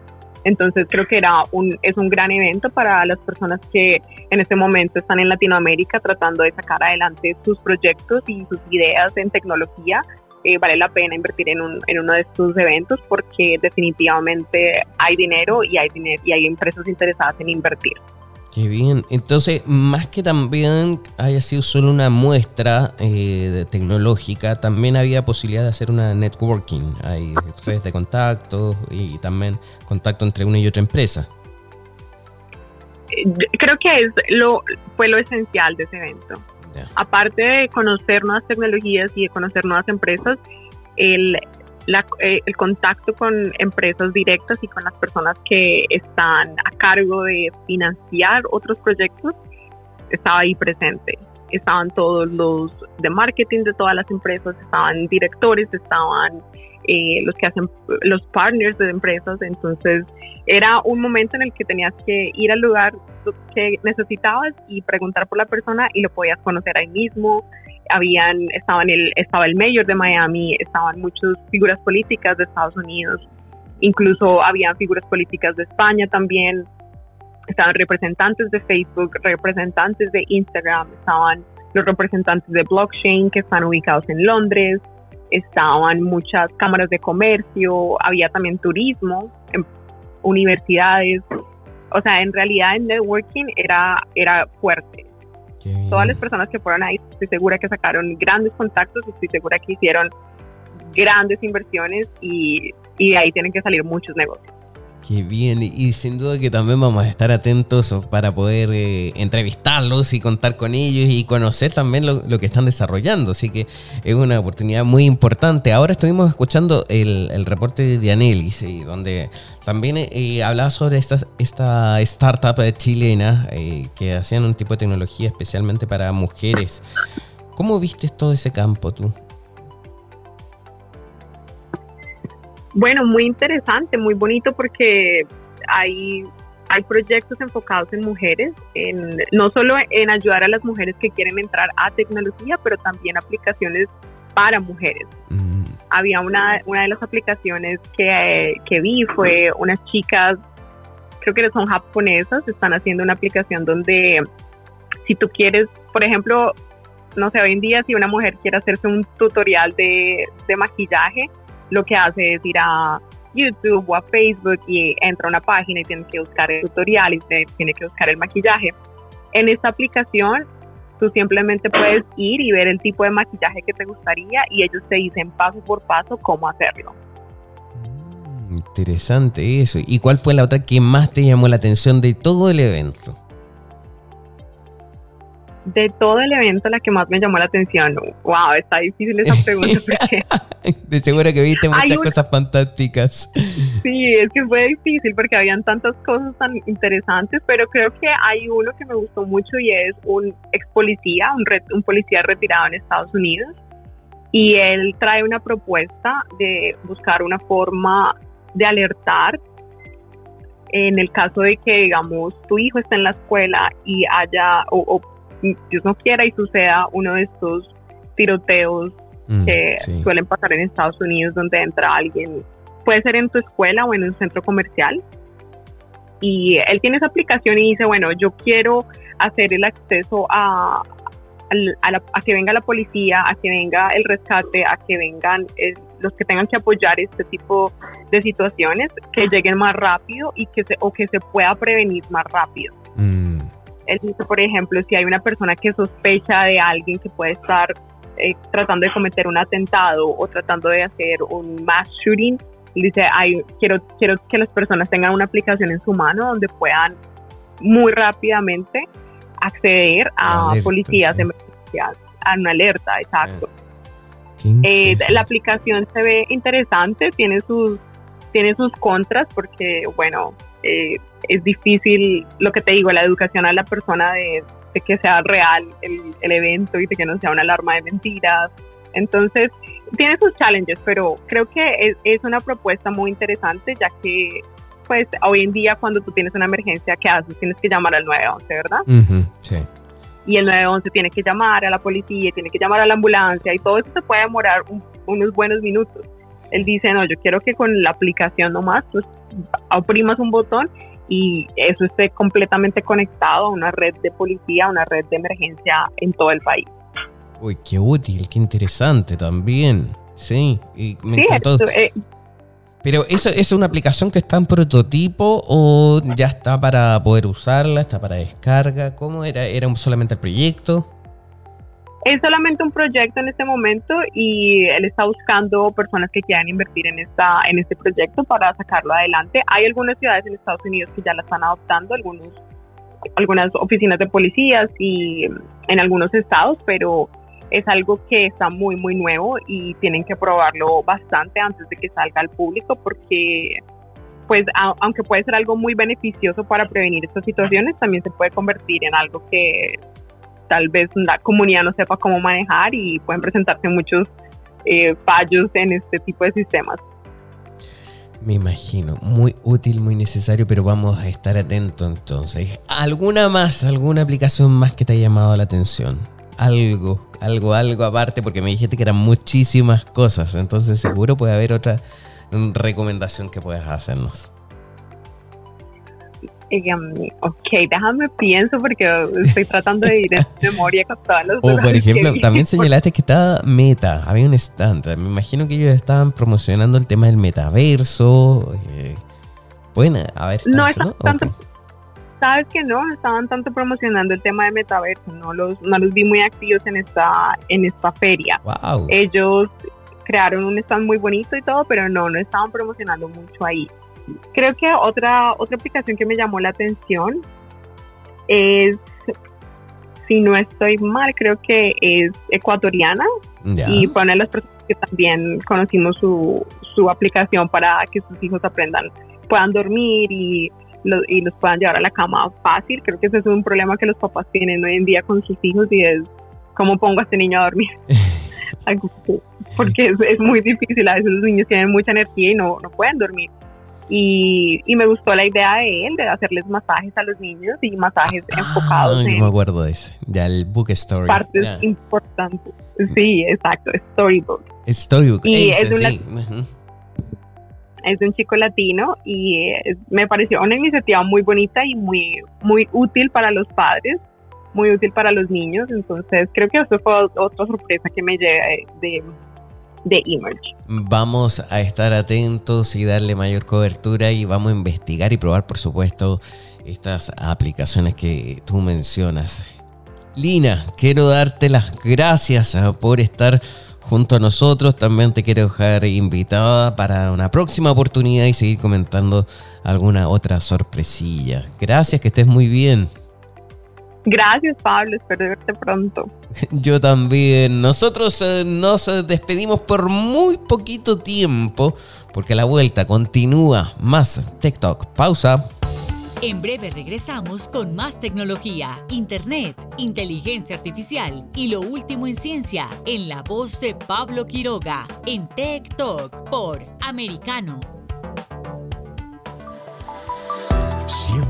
S3: Entonces creo que era un, es un gran evento para las personas que en este momento están en Latinoamérica tratando de sacar adelante sus proyectos y sus ideas en tecnología. Eh, vale la pena invertir en, un, en uno de estos eventos porque definitivamente hay dinero y hay, dinero y hay empresas interesadas en invertir.
S1: Qué bien. Entonces, más que también haya sido solo una muestra eh, tecnológica, también había posibilidad de hacer una networking. Hay redes de contacto y también contacto entre una y otra empresa.
S3: Eh, creo que es lo, fue lo esencial de ese evento. Aparte de conocer nuevas tecnologías y de conocer nuevas empresas, el, eh, el contacto con empresas directas y con las personas que están a cargo de financiar otros proyectos estaba ahí presente. Estaban todos los de marketing de todas las empresas, estaban directores, estaban eh, los que hacen los partners de empresas. Entonces era un momento en el que tenías que ir al lugar que necesitabas y preguntar por la persona y lo podías conocer ahí mismo habían, estaban el, estaba el mayor de Miami, estaban muchas figuras políticas de Estados Unidos, incluso habían figuras políticas de España también, estaban representantes de Facebook, representantes de Instagram, estaban los representantes de blockchain que están ubicados en Londres, estaban muchas cámaras de comercio, había también turismo, universidades, o sea, en realidad el networking era, era fuerte. Todas las personas que fueron ahí estoy segura que sacaron grandes contactos, estoy segura que hicieron grandes inversiones y, y de ahí tienen que salir muchos negocios.
S1: Qué bien, y sin duda que también vamos a estar atentos para poder eh, entrevistarlos y contar con ellos y conocer también lo, que están desarrollando. Así que es una oportunidad muy importante. Ahora estuvimos escuchando el, reporte de Dianelis, donde también eh, hablaba sobre esta, esta startup chilena eh, que hacían un tipo de tecnología especialmente para mujeres. ¿Cómo viste todo ese campo tú?
S3: Bueno, muy interesante, muy bonito porque hay, hay proyectos enfocados en mujeres, en, no solo en ayudar a las mujeres que quieren entrar a tecnología, pero también aplicaciones para mujeres. Mm. Había una, una de las aplicaciones que, que vi, fue unas chicas, creo que son japonesas, están haciendo una aplicación donde si tú quieres, por ejemplo, no sé, hoy en día si una mujer quiere hacerse un tutorial de, de maquillaje, lo que hace es ir a YouTube o a Facebook y entra a una página y tiene que buscar el tutorial y tiene que buscar el maquillaje. En esta aplicación tú simplemente puedes ir y ver el tipo de maquillaje que te gustaría y ellos te dicen paso por paso cómo hacerlo.
S1: Mm, interesante eso. ¿Y cuál fue la otra que más te llamó la atención de todo el evento?
S3: De todo el evento la que más me llamó la atención. Wow, está difícil esa pregunta porque...
S1: de seguro que viste muchas cosas fantásticas.
S3: Sí, es que fue difícil porque habían tantas cosas tan interesantes, pero creo que hay uno que me gustó mucho y es un ex policía, un, un policía retirado en Estados Unidos. Y él trae una propuesta de buscar una forma de alertar en el caso de que, digamos, tu hijo está en la escuela y haya, o Dios no quiera y suceda uno de estos tiroteos mm, que suelen pasar en Estados Unidos donde entra alguien, puede ser en tu escuela o en un centro comercial. Y él tiene esa aplicación y dice, bueno, yo quiero hacer el acceso a, a, que venga la policía, a que venga el rescate, a que vengan eh, los que tengan que apoyar este tipo de situaciones, que lleguen más rápido y que se, o que se pueda prevenir más rápido. Mm. Él dice, por ejemplo, si hay una persona que sospecha de alguien que puede estar eh, tratando de cometer un atentado o tratando de hacer un mass shooting, dice, quiero, quiero que las personas tengan una aplicación en su mano donde puedan muy rápidamente acceder a policías de emergencias, a una alerta, exacto. Eh, la aplicación se ve interesante, tiene sus, tiene sus contras porque, bueno, eh, es difícil, lo que te digo, la educación a la persona de, que sea real el, evento y de que no sea una alarma de mentiras. Entonces, tiene sus challenges, pero creo que es, una propuesta muy interesante, ya que pues hoy en día cuando tú tienes una emergencia, ¿qué haces? Tienes que llamar al 911, ¿verdad? sí. Y el 911 tiene que llamar a la policía, tiene que llamar a la ambulancia y todo eso se puede demorar unos buenos minutos. Él dice, no, yo quiero que con la aplicación nomás, pues oprimas un botón y eso esté completamente conectado a una red de policía, a una red de emergencia en todo el país.
S1: Uy, qué útil, qué interesante también. Sí, y me encantó. Eh, Pero eso es una aplicación que está en prototipo o ya está para poder usarla, está para descarga. ¿Cómo era? ¿Era solamente el proyecto?
S3: Es solamente un proyecto en este momento y él está buscando personas que quieran invertir en esta en este proyecto para sacarlo adelante. Hay algunas ciudades en Estados Unidos que ya la están adoptando, algunos algunas oficinas de policías y en algunos estados, pero es algo que está muy muy nuevo y tienen que probarlo bastante antes de que salga al público porque pues aunque puede ser algo muy beneficioso para prevenir estas situaciones, también se puede convertir en algo que tal vez la comunidad no sepa cómo manejar y pueden presentarse muchos eh, fallos en este tipo de sistemas.
S1: Me imagino, muy útil, muy necesario, pero vamos a estar atentos entonces. ¿Alguna más, alguna aplicación más que te haya llamado la atención? Algo, algo, algo aparte, porque me dijiste que eran muchísimas cosas, entonces seguro puede haber otra recomendación que puedas hacernos
S3: ok, déjame pienso porque estoy tratando de ir en memoria con todas las
S1: O por ejemplo, también señalaste que estaba Meta, había un stand. Me imagino que ellos estaban promocionando el tema del metaverso. Eh, bueno, a ver,
S3: no, es tanto, Sabes que no, estaban tanto promocionando el tema de metaverso, no los, no los vi muy activos en esta, en esta feria.
S1: Wow.
S3: Ellos crearon un stand muy bonito y todo, pero no, no estaban promocionando mucho ahí. Creo que otra, otra aplicación que me llamó la atención es, si no estoy mal, creo que es ecuatoriana y fue una de las personas que también conocimos su, su aplicación para que sus hijos aprendan, puedan dormir y, lo- y los puedan llevar a la cama fácil. Creo que ese es un problema que los papás tienen hoy en día con sus hijos y es cómo pongo a este niño a dormir. Porque es, es muy difícil, a veces los niños tienen mucha energía y no, no pueden dormir. Y, y me gustó la idea de él, de hacerles masajes a los niños y masajes enfocados
S1: Ah, yo
S3: en
S1: me acuerdo de ese. Ya el book story.
S3: partes
S1: Ya.
S3: importantes. Sí, exacto, storybook.
S1: Storybook.
S3: Y
S1: ese,
S3: es una-
S1: sí.
S3: Es un chico latino y me pareció una iniciativa muy bonita y muy muy útil para los padres, muy útil para los niños. Entonces creo que eso fue otra sorpresa que me llega de, de Emerge.
S1: Vamos a estar atentos y darle mayor cobertura y vamos a investigar y probar, por supuesto, estas aplicaciones que tú mencionas. Lina, quiero darte las gracias ah, por estar junto a nosotros. También te quiero dejar invitada para una próxima oportunidad y seguir comentando alguna otra sorpresilla. Gracias, que estés muy bien.
S3: Gracias Pablo, espero verte pronto.
S1: Yo también. Nosotros eh, nos eh, despedimos por muy poquito tiempo porque la vuelta continúa. Más TikTok. Pausa.
S2: En breve regresamos con más tecnología, internet, inteligencia artificial y lo último en ciencia en la voz de Pablo Quiroga en Tech Talk por Americano.
S8: Siempre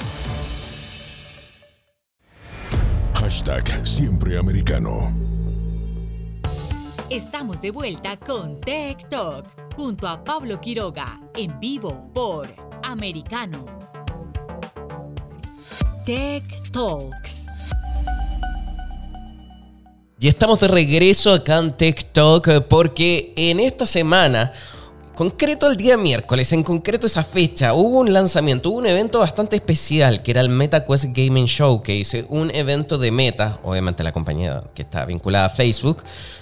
S8: Hashtag siempre americano.
S2: Estamos de vuelta con Tech Talk junto a Pablo Quiroga en vivo por Americano. Tech Talks.
S1: Y estamos de regreso acá en TikTok eh, porque en esta semana, concreto el día miércoles, en concreto esa fecha, hubo un lanzamiento, hubo un evento bastante especial que era el MetaQuest Gaming Showcase, un evento de Meta, obviamente la compañía que está vinculada a Facebook,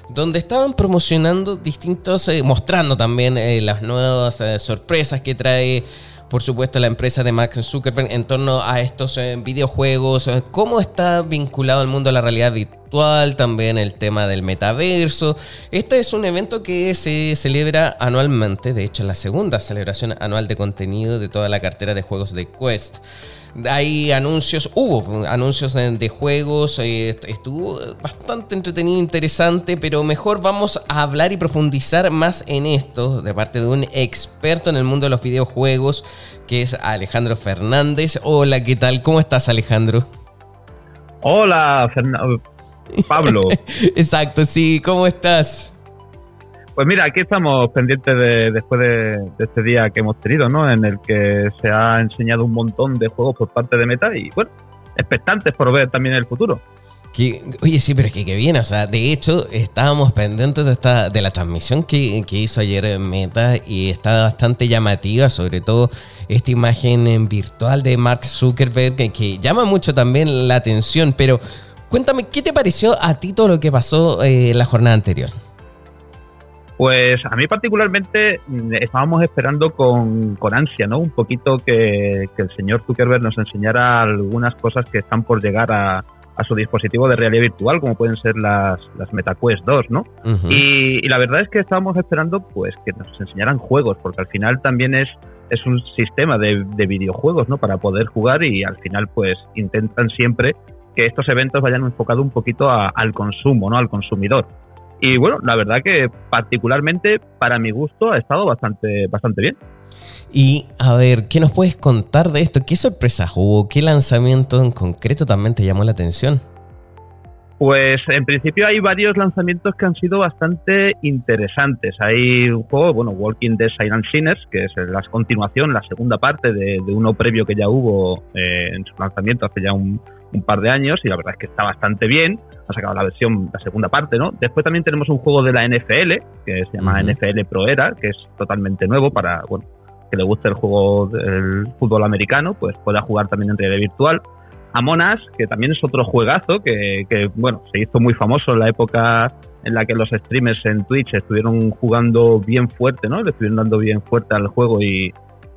S1: donde estaban promocionando distintos, eh, mostrando también eh, las nuevas eh, sorpresas que trae por supuesto, la empresa de Max Zuckerberg en torno a estos eh, videojuegos, cómo está vinculado el mundo a la realidad también el tema del metaverso. Este es un evento que se celebra anualmente, de hecho, la segunda celebración anual de contenido de toda la cartera de juegos de Quest. Hay anuncios, hubo anuncios de, juegos, eh, estuvo bastante entretenido interesante, pero mejor vamos a hablar y profundizar más en esto de parte de un experto en el mundo de los videojuegos, que es Alejandro Fernández. Hola, ¿qué tal? ¿Cómo estás, Alejandro?
S9: Hola, Ferna- Pablo.
S1: Exacto, sí, ¿cómo estás?
S9: Pues mira, aquí estamos pendientes de, después de, de este día que hemos tenido, ¿no? En el que se ha enseñado un montón de juegos por parte de Meta y, bueno, expectantes por ver también el futuro.
S1: Que- oye, sí, pero es que, que bien, o sea, de hecho, estábamos pendientes de, esta, de la transmisión que, que hizo ayer en Meta y está bastante llamativa, sobre todo esta imagen en virtual de Mark Zuckerberg, que, que llama mucho también la atención, pero cuéntame, ¿qué te pareció a ti todo lo que pasó eh, la jornada anterior?
S9: Pues a mí particularmente mm, estábamos esperando con, con ansia, ¿no? Un poquito que, que el señor Zuckerberg nos enseñara algunas cosas que están por llegar a, a su dispositivo de realidad virtual, como pueden ser las, las MetaQuest 2, ¿no? Y, y la verdad es que estábamos esperando pues que nos enseñaran juegos, porque al final también es, es un sistema de, de videojuegos, ¿no? Para poder jugar y al final pues intentan siempre que estos eventos vayan enfocados un poquito al consumo, ¿no? Al consumidor. Y bueno, la verdad que particularmente para mi gusto ha estado bastante, bastante bien.
S1: Y a ver, ¿qué nos puedes contar de esto? ¿Qué sorpresas hubo? ¿Qué lanzamiento en concreto también te llamó la atención?
S9: Pues en principio hay varios lanzamientos que han sido bastante interesantes. Hay un juego, bueno, Walking Dead Silent Sinners, que es la continuación, la segunda parte de, uno previo que ya hubo eh, en su lanzamiento hace ya un, par de años, y la verdad es que está bastante bien. Ha sacado la versión, la segunda parte, ¿no? Después también tenemos un juego de la NFL, que se llama NFL Pro Era, que es totalmente nuevo para, bueno, que le guste el juego del fútbol americano, pues pueda jugar también en realidad virtual. Amonas, que también es otro juegazo que, bueno, se hizo muy famoso en la época en la que los streamers en Twitch estuvieron jugando bien fuerte, ¿no? Le estuvieron dando bien fuerte al juego y,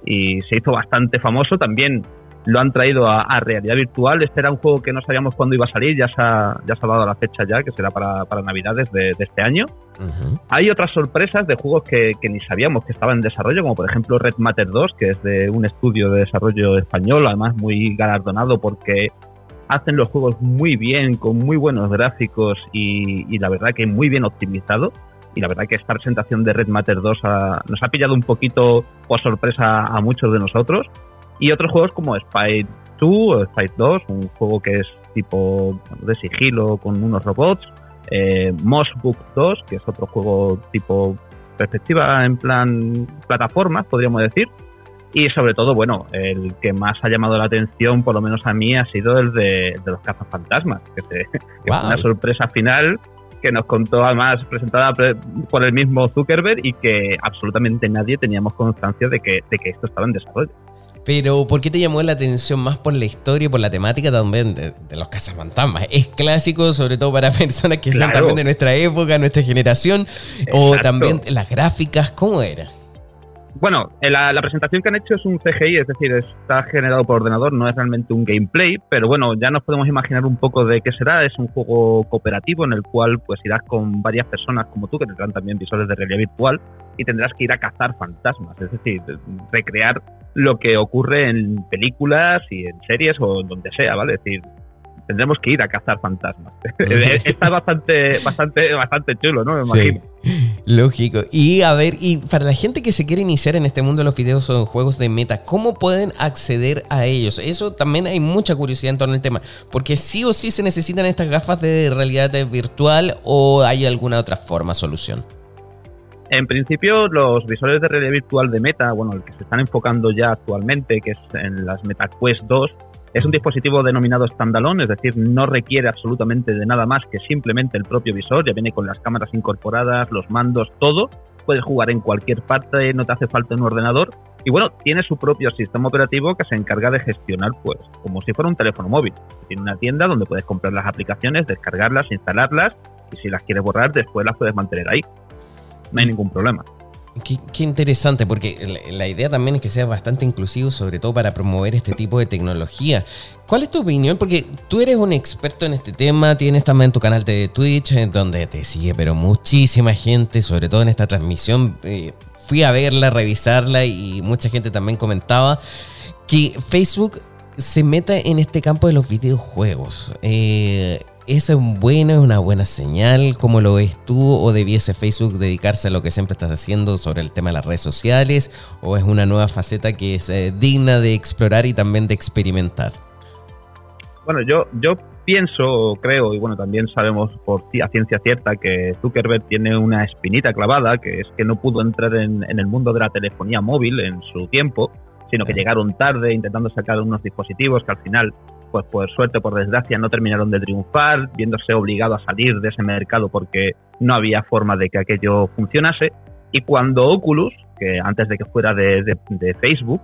S9: se hizo bastante famoso. También lo han traído a, realidad virtual. Este era un juego que no sabíamos cuándo iba a salir, ya se ha, ya se ha dado la fecha ya, que será para, para Navidades de, este año. Hay otras sorpresas de juegos que, ni sabíamos que estaban en desarrollo, como por ejemplo Red Matter 2, que es de un estudio de desarrollo español, además muy galardonado porque hacen los juegos muy bien, con muy buenos gráficos y, la verdad que muy bien optimizado. Y la verdad que esta presentación de Red Matter 2 nos ha pillado un poquito por sorpresa a muchos de nosotros y otros juegos como Spy 2 o Spy 2, un juego que es tipo de sigilo con unos robots. Eh, Book 2, que es otro juego tipo perspectiva en plan plataformas, podríamos decir. Y sobre todo, bueno, el que más ha llamado la atención, por lo menos a mí, ha sido el de, los cazafantasmas, que, que es una sorpresa final que nos contó además presentada por el mismo Zuckerberg y que absolutamente nadie teníamos constancia de que, de que esto estaba en desarrollo.
S1: Pero, ¿por qué te llamó la atención más por la historia y por la temática también de, los cazafantasmas? Es clásico, sobre todo para personas que son también de nuestra época, nuestra generación, o también las gráficas, ¿cómo era?
S9: Bueno, eh, la, presentación que han hecho es un CGI, es decir, está generado por ordenador, no es realmente un gameplay, pero bueno, ya nos podemos imaginar un poco de qué será. Es un juego cooperativo en el cual pues irás con varias personas como tú, que tendrán también visores de realidad virtual, y tendrás que ir a cazar fantasmas, es decir, recrear lo que ocurre en películas y en series o en donde sea, ¿vale? Es decir, tendremos que ir a cazar fantasmas. Está bastante, bastante, bastante chulo, ¿no? Me imagino.
S1: Lógico. Y a ver, y para la gente que se quiere iniciar en este mundo de los videos o juegos de meta, ¿cómo pueden acceder a ellos? Eso también hay mucha curiosidad en torno al tema, porque sí o sí se necesitan estas gafas de realidad virtual o hay alguna otra forma, solución.
S9: En principio, los visores de realidad virtual de Meta, bueno, el que se están enfocando ya actualmente, que es en las Meta Quest 2, es un dispositivo denominado standalone, es decir, no requiere absolutamente de nada más que simplemente el propio visor, ya viene con las cámaras incorporadas, los mandos, todo. Puedes jugar en cualquier parte, no te hace falta un ordenador. Y bueno, tiene su propio sistema operativo que se encarga de gestionar, pues, como si fuera un teléfono móvil. Tiene una tienda donde puedes comprar las aplicaciones, descargarlas, instalarlas y si las quieres borrar, después las puedes mantener ahí. No hay ningún problema.
S1: Qué, interesante, porque la, idea también es que sea bastante inclusivo, sobre todo para promover este tipo de tecnología. ¿Cuál es tu opinión? Porque tú eres un experto en este tema, tienes también tu canal de Twitch, en donde te sigue, pero muchísima gente, sobre todo en esta transmisión. Eh, fui a verla, revisarla y mucha gente también comentaba que Facebook se meta en este campo de los videojuegos. Eh, ¿Es bueno, es una buena señal? ¿Cómo lo ves tú? ¿O debiese Facebook dedicarse a lo que siempre estás haciendo sobre el tema de las redes sociales? ¿O es una nueva faceta que es eh, digna de explorar y también de experimentar?
S9: Bueno, yo, yo pienso, creo, y bueno, también sabemos por a ciencia cierta que Zuckerberg tiene una espinita clavada, que es que no pudo entrar en, en el mundo de la telefonía móvil en su tiempo, sino que llegaron tarde intentando sacar unos dispositivos que al final pues por suerte, por desgracia, no terminaron de triunfar, viéndose obligado a salir de ese mercado porque no había forma de que aquello funcionase. Y cuando Oculus, que antes de que fuera de, Facebook,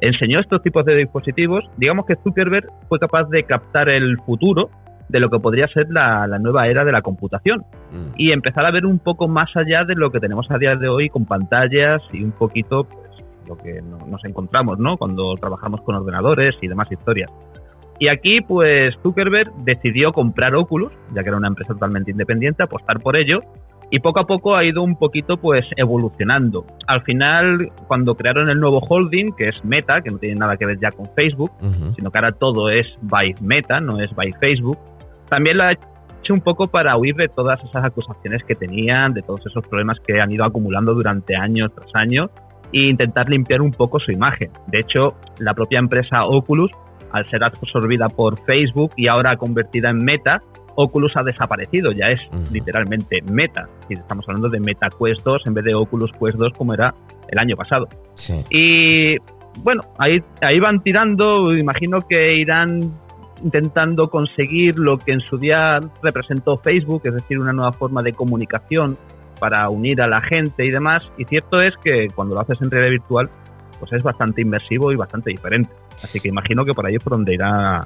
S9: enseñó estos tipos de dispositivos, digamos que Zuckerberg fue capaz de captar el futuro de lo que podría ser la, nueva era de la computación mm. y empezar a ver un poco más allá de lo que tenemos a día de hoy con pantallas y un poquito pues, lo que nos encontramos ¿no? cuando trabajamos con ordenadores y demás historias. Y aquí, pues Zuckerberg decidió comprar Oculus, ya que era una empresa totalmente independiente, apostar por ello, y poco a poco ha ido un poquito pues evolucionando. Al final, cuando crearon el nuevo holding, que es Meta, que no tiene nada que ver ya con Facebook, sino que ahora todo es by Meta, no es by Facebook, también lo ha hecho un poco para huir de todas esas acusaciones que tenían, de todos esos problemas que han ido acumulando durante años tras años, e intentar limpiar un poco su imagen. De hecho, la propia empresa Oculus al ser absorbida por Facebook y ahora convertida en Meta, Oculus ha desaparecido, ya es literalmente Meta. Si estamos hablando de Meta Quest 2 en vez de Oculus Quest 2 como era el año pasado.
S1: Sí.
S9: Y bueno, ahí, ahí van tirando, imagino que irán intentando conseguir lo que en su día representó Facebook, es decir, una nueva forma de comunicación para unir a la gente y demás. Y cierto es que cuando lo haces en realidad virtual, pues es bastante inmersivo y bastante diferente. Así que imagino que por ahí es por donde irá,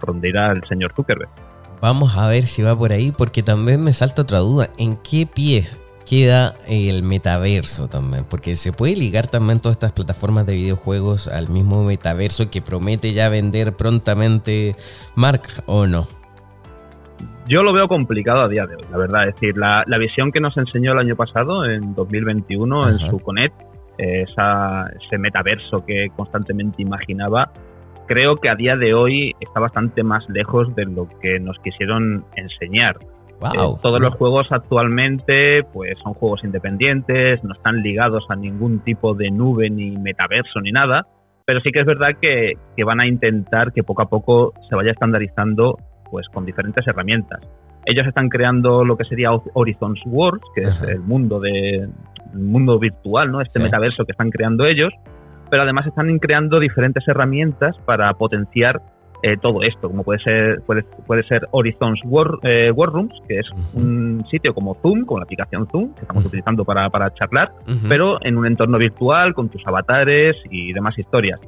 S9: por donde irá el señor Zuckerberg.
S1: Vamos a ver si va por ahí, porque también me salta otra duda. ¿En qué pie queda el metaverso también? Porque se puede ligar también todas estas plataformas de videojuegos al mismo metaverso que promete ya vender prontamente Mark, ¿o no?
S9: Yo lo veo complicado a día de hoy, la verdad. Es decir, la, la visión que nos enseñó el año pasado, en 2021, en
S1: Ajá.
S9: su Connect, esa- ese metaverso que constantemente imaginaba, creo que a día de hoy está bastante más lejos de lo que nos quisieron enseñar.
S1: Wow.
S9: Eh, todos los juegos actualmente pues son juegos independientes, no están ligados a ningún tipo de nube ni metaverso ni nada, pero sí que es verdad que, que van a intentar que poco a poco se vaya estandarizando pues con diferentes herramientas. Ellos están creando lo que sería Horizons Worlds, que es el mundo de el mundo virtual, ¿no? Este
S1: Sí.
S9: metaverso que están creando ellos, pero además están creando diferentes herramientas para potenciar eh, todo esto, como puede ser puede, puede ser Horizons War, eh, Warrooms, que es un sitio como Zoom, con la aplicación Zoom, que estamos utilizando para, para charlar, pero en un entorno virtual, con tus avatares y demás historias.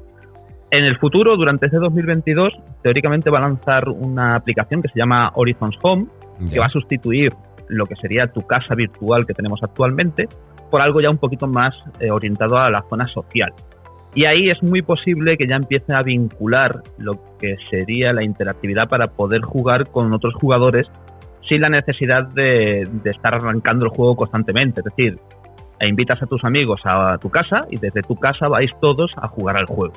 S9: En el futuro, durante este 2022, teóricamente va a lanzar una aplicación que se llama Horizons Home, que va a sustituir lo que sería tu casa virtual que tenemos actualmente por algo ya un poquito más eh, orientado a la zona social. Y ahí es muy posible que ya empiece a vincular lo que sería la interactividad para poder jugar con otros jugadores sin la necesidad de, de estar arrancando el juego constantemente. Es decir, e invitas a tus amigos a tu casa y desde tu casa vais todos a jugar al juego.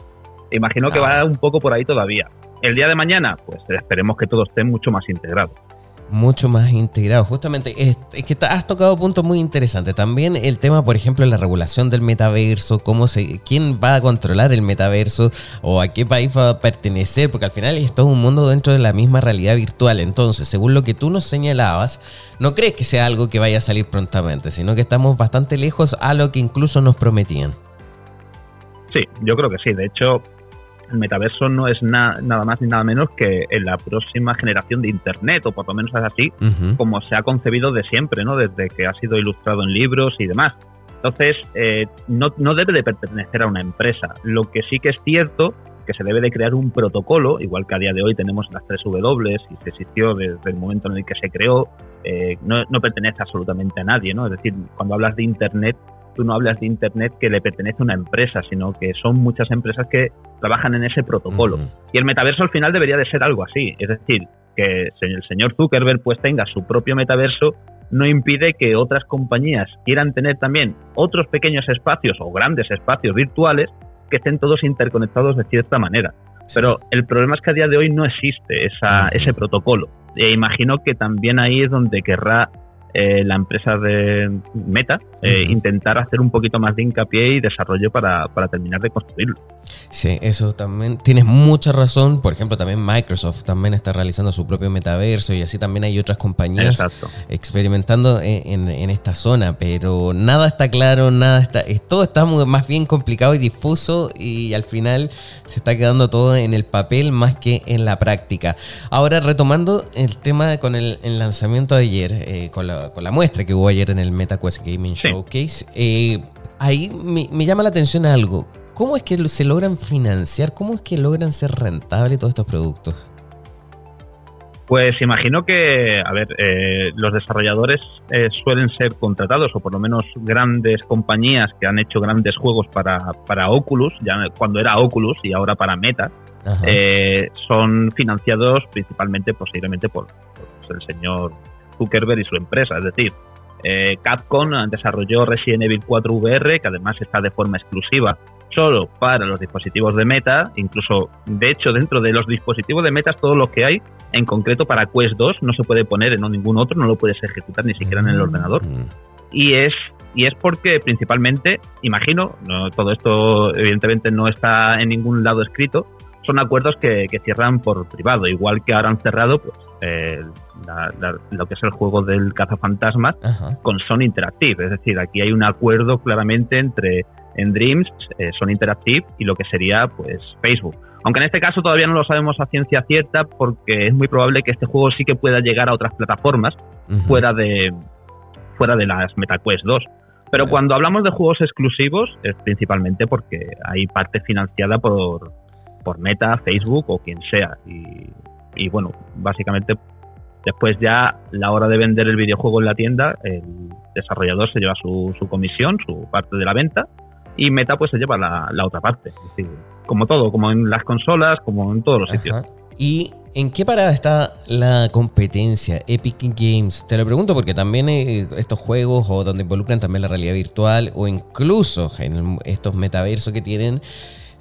S9: Imagino que
S1: Ah.
S9: va un poco por ahí todavía. El día de mañana, pues esperemos que todo esté mucho más integrado.
S1: Mucho más integrado. Justamente, es, que has tocado puntos muy interesantes. También el tema, por ejemplo, de la regulación del metaverso, cómo se, quién va a controlar el metaverso o a qué país va a pertenecer, porque al final es todo un mundo dentro de la misma realidad virtual. Entonces, según lo que tú nos señalabas, no crees que sea algo que vaya a salir prontamente, sino que estamos bastante lejos a lo que incluso nos prometían.
S9: Sí, yo creo que sí. De hecho, el metaverso no es na- nada más ni nada menos que en la próxima generación de Internet, o por lo menos es así, como se ha concebido de siempre, ¿no? Desde que ha sido ilustrado en libros y demás. Entonces, eh, no, no debe de pertenecer a una empresa. Lo que sí que es cierto que se debe de crear un protocolo, igual que a día de hoy tenemos las tres W y se existió desde el momento en el que se creó, eh, no, no pertenece absolutamente a nadie, ¿no? Es decir, cuando hablas de Internet, tú no hablas de Internet que le pertenece a una empresa, sino que son muchas empresas que trabajan en ese protocolo. Y el metaverso al final debería de ser algo así. Es decir, que el señor Zuckerberg pues tenga su propio metaverso no impide que otras compañías quieran tener también otros pequeños espacios o grandes espacios virtuales que estén todos interconectados de cierta manera. Pero el problema es que a día de hoy no existe esa, ese protocolo. E imagino que también ahí es donde querrá eh, la empresa de Meta eh, intentar hacer un poquito más de hincapié y desarrollo para, para terminar de construirlo.
S1: Sí, eso también tienes mucha razón. Por ejemplo, también Microsoft también está realizando su propio metaverso y así también hay otras compañías
S9: Exacto.
S1: experimentando en, en- en esta zona, pero nada está claro, nada está, es- todo está muy- más bien complicado y difuso y al final se está quedando todo en el papel más que en la práctica. Ahora retomando el tema con el, el lanzamiento de ayer, eh, con, la, con la muestra que hubo ayer en el MetaQuest Gaming
S9: Sí.
S1: Showcase, eh, ahí me, me llama la atención algo. ¿Cómo es que se logran financiar? ¿Cómo es que logran ser rentables todos estos productos?
S9: Pues imagino que, a ver, eh, los desarrolladores eh, suelen ser contratados, o por lo menos grandes compañías que han hecho grandes juegos para, para Oculus, ya cuando era Oculus y ahora para Meta, eh, son financiados principalmente, posiblemente, por, por el señor Zuckerberg y su empresa. Es decir, eh, Capcom desarrolló Resident Evil 4 VR, que además está de forma exclusiva solo para los dispositivos de Meta, incluso, de hecho, dentro de los dispositivos de Meta, todo lo que hay, en concreto para Quest 2, no se puede poner en ningún otro, no lo puedes ejecutar ni siquiera en el ordenador
S1: Mm.
S9: y es y es porque principalmente imagino no, todo esto evidentemente no está en ningún lado escrito son acuerdos que, cierran por privado, igual que ahora han cerrado pues, eh, lo que es el juego del cazafantasmas con Sony Interactive. Es decir, aquí hay un acuerdo claramente entre en Dreams, eh, Sony Interactive y lo que sería pues Facebook. Aunque en este caso todavía no lo sabemos a ciencia cierta porque es muy probable que este juego sí que pueda llegar a otras plataformas fuera de fuera de las MetaQuest 2. Pero cuando hablamos de juegos exclusivos es principalmente porque hay parte financiada por, por Meta, Facebook o quien sea. Y, bueno, básicamente después ya la hora de vender el videojuego en la tienda, el desarrollador se lleva su, su comisión, su parte de la venta, y Meta pues se lleva la, otra parte. como todo, como en las consolas, como en todos los sitios.
S1: ¿Y en qué parada está la competencia Epic Games? Te lo pregunto porque también eh, estos juegos o donde involucran también la realidad virtual o incluso en estos metaversos que tienen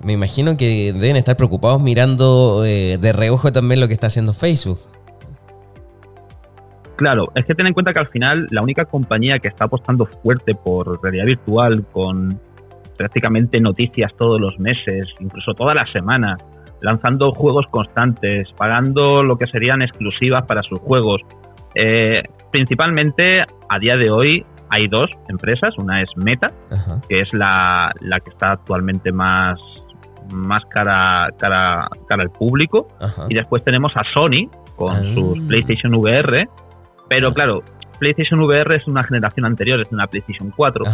S1: me imagino que deben estar preocupados mirando eh, de reojo también lo que está haciendo Facebook.
S9: Claro, es que ten en cuenta que al final la única compañía que está apostando fuerte por realidad virtual con prácticamente noticias todos los meses, incluso todas las semanas, lanzando juegos constantes, pagando lo que serían exclusivas para sus juegos. Eh, principalmente a día de hoy hay dos empresas, una es Meta, que es la, la, que está actualmente más más cara, cara, cara al público. Y después tenemos a Sony con ah. sus PlayStation VR. Pero claro, PlayStation VR es una generación anterior, es una PlayStation 4.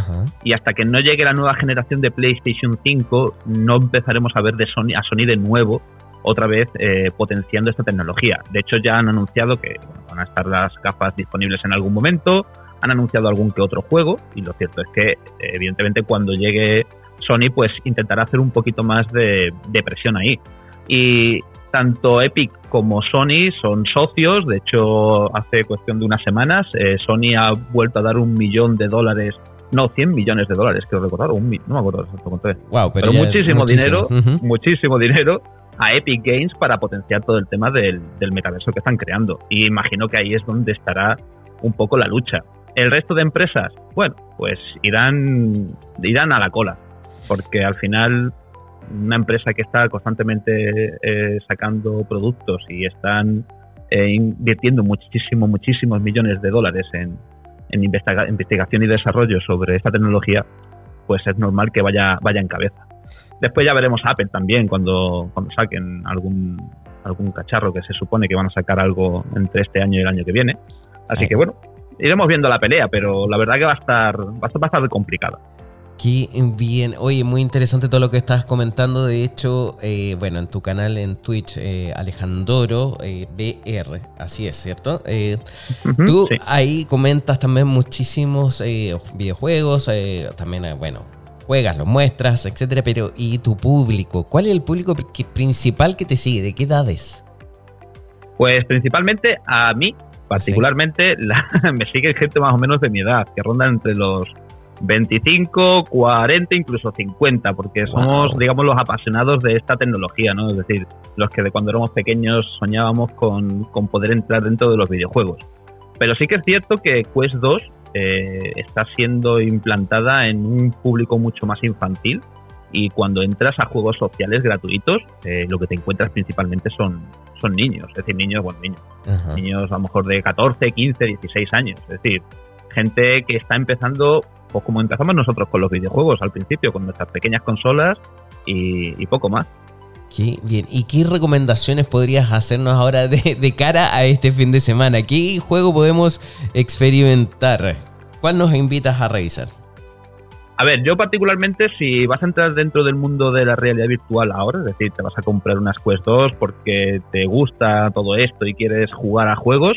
S9: Y hasta que no llegue la nueva generación de PlayStation 5, no empezaremos a ver de Sony, a Sony de nuevo otra vez eh, potenciando esta tecnología. De hecho, ya han anunciado que van a estar las gafas disponibles en algún momento, han anunciado algún que otro juego, y lo cierto es que, evidentemente, cuando llegue Sony pues intentará hacer un poquito más de, presión ahí. Y tanto Epic como Sony son socios, de hecho hace cuestión de unas semanas eh, Sony ha vuelto a dar un millón de dólares, no, 100 millones de dólares, quiero recordar, un, no me acuerdo
S1: Wow,
S9: pero, muchísimo, dinero, muchísimo dinero a Epic Games para potenciar todo el tema del, del metaverso que están creando. Y imagino que ahí es donde estará un poco la lucha. El resto de empresas, bueno, pues irán, irán a la cola porque al final una empresa que está constantemente eh, sacando productos y están eh, invirtiendo muchísimo, muchísimos millones de dólares en, investigación y desarrollo sobre esta tecnología, pues es normal que vaya, vaya en cabeza. Después ya veremos Apple también cuando, cuando saquen algún, algún cacharro que se supone que van a sacar algo entre este año y el año que viene. Así que bueno, iremos viendo la pelea, pero la verdad que va a estar, va a estar complicada.
S1: Qué bien. Oye, muy interesante todo lo que estás comentando. De hecho, eh, bueno, en tu canal en Twitch, eh, Alejandro eh, BR, así es, ¿cierto? tú ahí comentas también muchísimos videojuegos, también, bueno, juegas, los muestras, etcétera, pero ¿y tu público? ¿Cuál es el público principal que te sigue? ¿De qué edades?
S9: Pues principalmente a mí, particularmente, me sigue gente más o menos de mi edad, que rondan entre los 25, 40, incluso 50, porque somos, digamos, los apasionados de esta tecnología, ¿no? Es decir, los que de cuando éramos pequeños soñábamos con, poder entrar dentro de los videojuegos. Pero sí que es cierto que Quest 2 eh, está siendo implantada en un público mucho más infantil y cuando entras a juegos sociales gratuitos, eh, lo que te encuentras principalmente son, son niños, es decir, niños, bueno, niños, niños a lo mejor de 14, 15, 16 años, es decir, gente que está empezando pues como empezamos nosotros con los videojuegos al principio, con nuestras pequeñas consolas y, poco más.
S1: Qué bien. ¿Y qué recomendaciones podrías hacernos ahora de, cara a este fin de semana? ¿Qué juego podemos experimentar? ¿Cuál nos invitas a revisar?
S9: A ver, yo particularmente si vas a entrar dentro del mundo de la realidad virtual ahora, es decir, te vas a comprar unas Quest 2 porque te gusta todo esto y quieres jugar a juegos,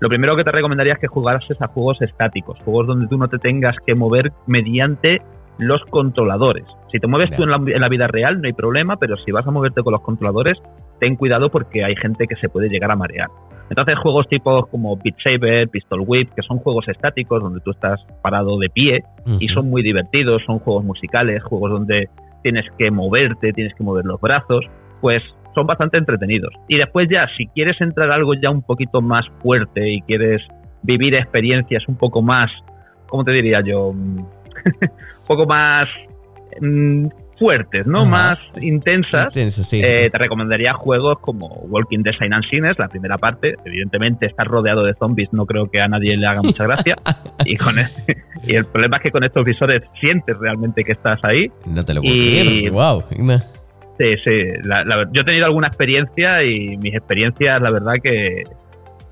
S9: lo primero que te recomendaría es que jugases a juegos estáticos, juegos donde tú no te tengas que mover mediante los controladores. Si te mueves tú en la, vida real no hay problema, pero si vas a moverte con los controladores, ten cuidado porque hay gente que se puede llegar a marear. Entonces juegos tipo como Beat Saber, Pistol Whip, que son juegos estáticos donde tú estás parado de pie y son muy divertidos, son juegos musicales, juegos donde tienes que moverte, tienes que mover los brazos, pues son bastante entretenidos. Y después ya, si quieres entrar algo ya un poquito más fuerte y quieres vivir experiencias un poco más, ¿cómo te diría yo? un poco más mm, fuertes, ¿no?
S1: Ajá.
S9: Más intensas.
S1: Intenso, sí.
S9: Eh, te recomendaría juegos como Walking Dead Sign and Sinners, la primera parte. Evidentemente, estar rodeado de zombies no creo que a nadie le haga mucha gracia. y, con el, y el problema es que con estos visores sientes realmente que estás ahí.
S1: no te lo puedo
S9: y-
S1: creer. Wow.
S9: Sí, sí. la- la- yo he tenido alguna experiencia y mis experiencias, la verdad, que,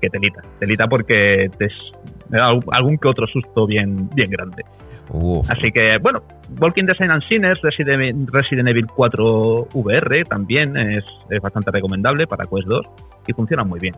S9: que telita. Telita porque te, me da algún- que otro susto bien, bien grande.
S1: Uf.
S9: Así que, bueno, Walking Dead Sign and Sinners, Resident, Resident Evil 4 VR también es, es bastante recomendable para Quest 2 y funciona muy bien.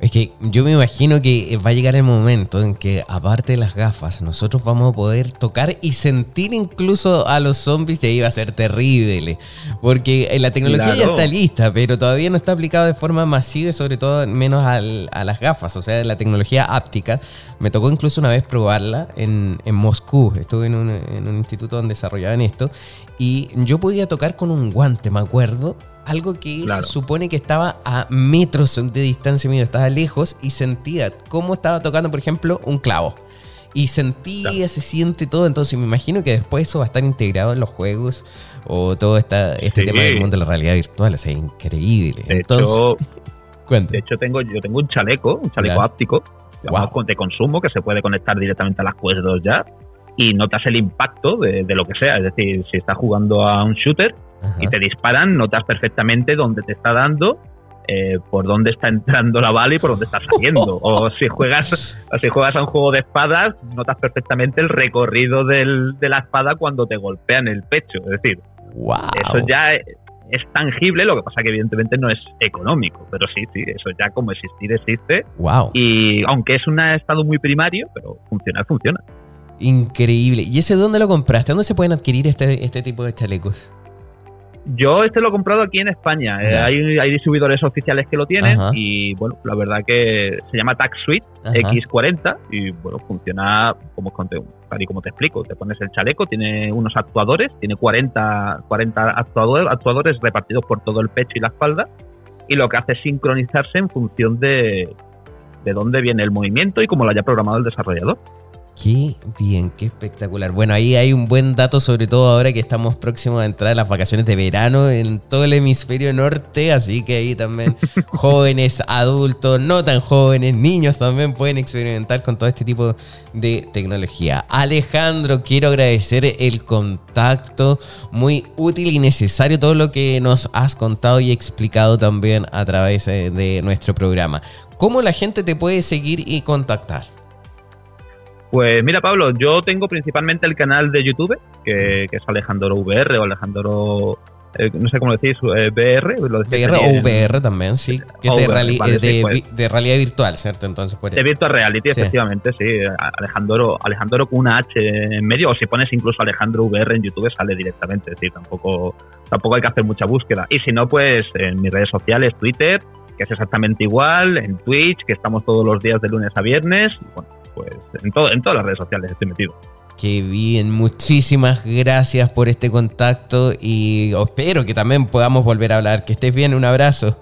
S1: Es que yo me imagino que va a llegar el momento en que, aparte de las gafas, nosotros vamos a poder tocar y sentir incluso a los zombies y ahí va a ser terrible. Porque eh, la tecnología ya
S9: Claro.
S1: está lista, pero todavía no está aplicada de forma masiva y sobre todo menos al- a las gafas. O sea, la tecnología áptica. Me tocó incluso una vez probarla en, en Moscú. Estuve en un, en un instituto donde desarrollaban esto. Y yo podía tocar con un guante, me acuerdo. Algo que
S9: Claro.
S1: se supone que estaba a metros de distancia mío, estaba lejos y sentía cómo estaba tocando, por ejemplo, un clavo. Y sentía, se siente todo, entonces me imagino que después eso va a estar integrado en los juegos o todo esta, este
S9: Sí.
S1: tema del mundo de la realidad virtual, o sea, increíble.
S9: De
S1: Entonces,
S9: hecho, de hecho tengo, yo tengo un chaleco, un chaleco
S1: Ya.
S9: áptico, digamos,
S1: Wow.
S9: con- de consumo que se puede conectar directamente a las 2 ya y notas el impacto de, de lo que sea. Es decir, si estás jugando a un shooter,
S1: Ajá.
S9: y te disparan, notas perfectamente dónde te está dando, eh, por dónde está entrando la bala y por dónde está saliendo. o si juegas, o si juegas a un juego de espadas, notas perfectamente el recorrido del- de la espada cuando te golpean el pecho. Es decir,
S1: Wow.
S9: eso ya es, es tangible, lo que pasa que evidentemente no es económico, pero sí, sí, eso ya como existir existe.
S1: Wow.
S9: Y aunque es un estado muy primario, pero funcionar funciona.
S1: Increíble. ¿Y ese dónde lo compraste? ¿Dónde se pueden adquirir este, este tipo de chalecos?
S9: Yo este lo he comprado aquí en España. Eh, hay, hay distribuidores oficiales que lo tienen
S1: Ajá.
S9: y bueno, la verdad que se llama Tax Suite
S1: Ajá.
S9: X40 y bueno, funciona como tal y como te explico. Te pones el chaleco, tiene unos actuadores, tiene 40, 40 actuadores, actuadores repartidos por todo el pecho y la espalda y lo que hace es sincronizarse en función de, de dónde viene el movimiento y cómo lo haya programado el desarrollador.
S1: Qué bien, qué espectacular. Bueno, ahí hay un buen dato, sobre todo ahora que estamos próximos a entrar a las vacaciones de verano en todo el hemisferio norte, así que ahí también jóvenes, adultos, no tan jóvenes, niños también pueden experimentar con todo este tipo de tecnología. Alejandro, quiero agradecer el contacto, muy útil y necesario todo lo que nos has contado y explicado también a través eh, de nuestro programa. ¿Cómo la gente te puede seguir y contactar?
S9: Pues mira, Pablo, yo tengo principalmente el canal de YouTube, que, que es Alejandro VR o Alejandro, eh, no sé cómo decís, eh, VR. Lo decís
S1: VR o VR también, sí. Que es de,
S9: VR,
S1: reali-
S9: vale,
S1: de
S9: sí, pues.
S1: de realidad virtual, ¿cierto? Entonces, pues,
S9: De Virtual Reality,
S1: Sí.
S9: efectivamente, sí. Alejandro, Alejandro con una H en medio, o si pones incluso Alejandro VR en YouTube sale directamente, decir, tampoco, tampoco hay que hacer mucha búsqueda. Y si no, pues en mis redes sociales, Twitter, que es exactamente igual, en Twitch, que estamos todos los días de lunes a viernes, y bueno, pues en, todo, en todas las redes sociales estoy metido.
S1: Qué bien, muchísimas gracias por este contacto y espero que también podamos volver a hablar. Que estés bien, un abrazo.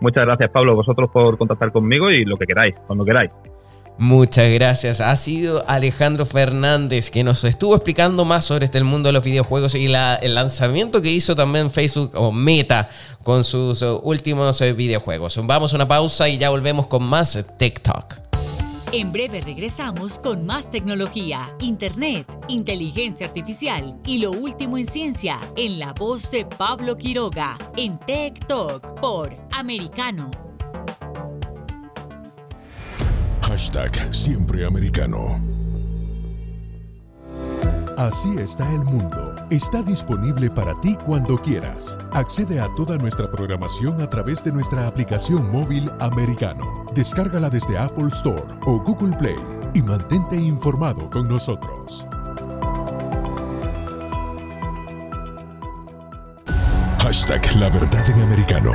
S9: Muchas gracias, Pablo, vosotros por contactar conmigo y lo que queráis, cuando queráis.
S1: Muchas gracias. Ha sido Alejandro Fernández que nos estuvo explicando más sobre este el mundo de los videojuegos y la- el lanzamiento que hizo también Facebook o Meta con sus eh, últimos eh, videojuegos. Vamos a una pausa y ya volvemos con más TikTok.
S2: En breve regresamos con más tecnología, internet, inteligencia artificial y lo último en ciencia en la voz de Pablo Quiroga en Tech Talk por Americano.
S8: Hashtag Siempre Americano. Así está el mundo. Está disponible para ti cuando quieras. Accede a toda nuestra programación a través de nuestra aplicación móvil americano. Descárgala desde Apple Store o Google Play y mantente informado con nosotros. Hashtag La Verdad en Americano.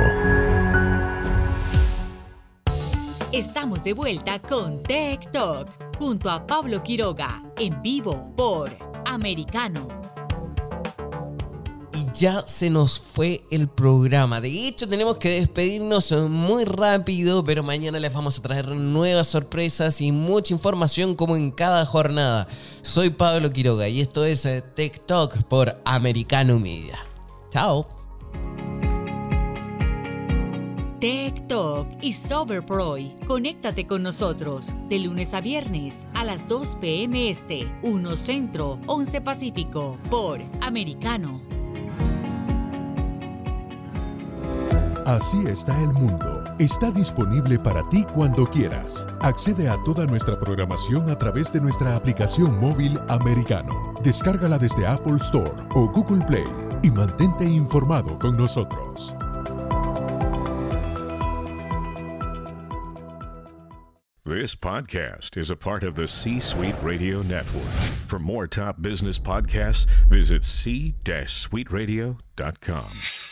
S2: Estamos de vuelta con Tech Talk junto a Pablo Quiroga en vivo por Americano.
S1: Ya se nos fue el programa. De hecho, tenemos que despedirnos muy rápido, pero mañana les vamos a traer nuevas sorpresas y mucha información como en cada jornada. Soy Pablo Quiroga y esto es eh, Tech Talk por Americano Media. Chao.
S2: Tech Talk y Soberproy. Conéctate con nosotros de lunes a viernes a las 2 p.m. Este, 1 Centro, 11 Pacífico, por Americano.
S8: Así está el mundo. Está disponible para ti cuando quieras. Accede a toda nuestra programación a través de nuestra aplicación móvil americano. Descárgala desde Apple Store o Google Play y mantente informado con nosotros.
S10: This podcast is a part of the C Suite Radio Network. For more top business podcasts, visit c-suiteradio.com.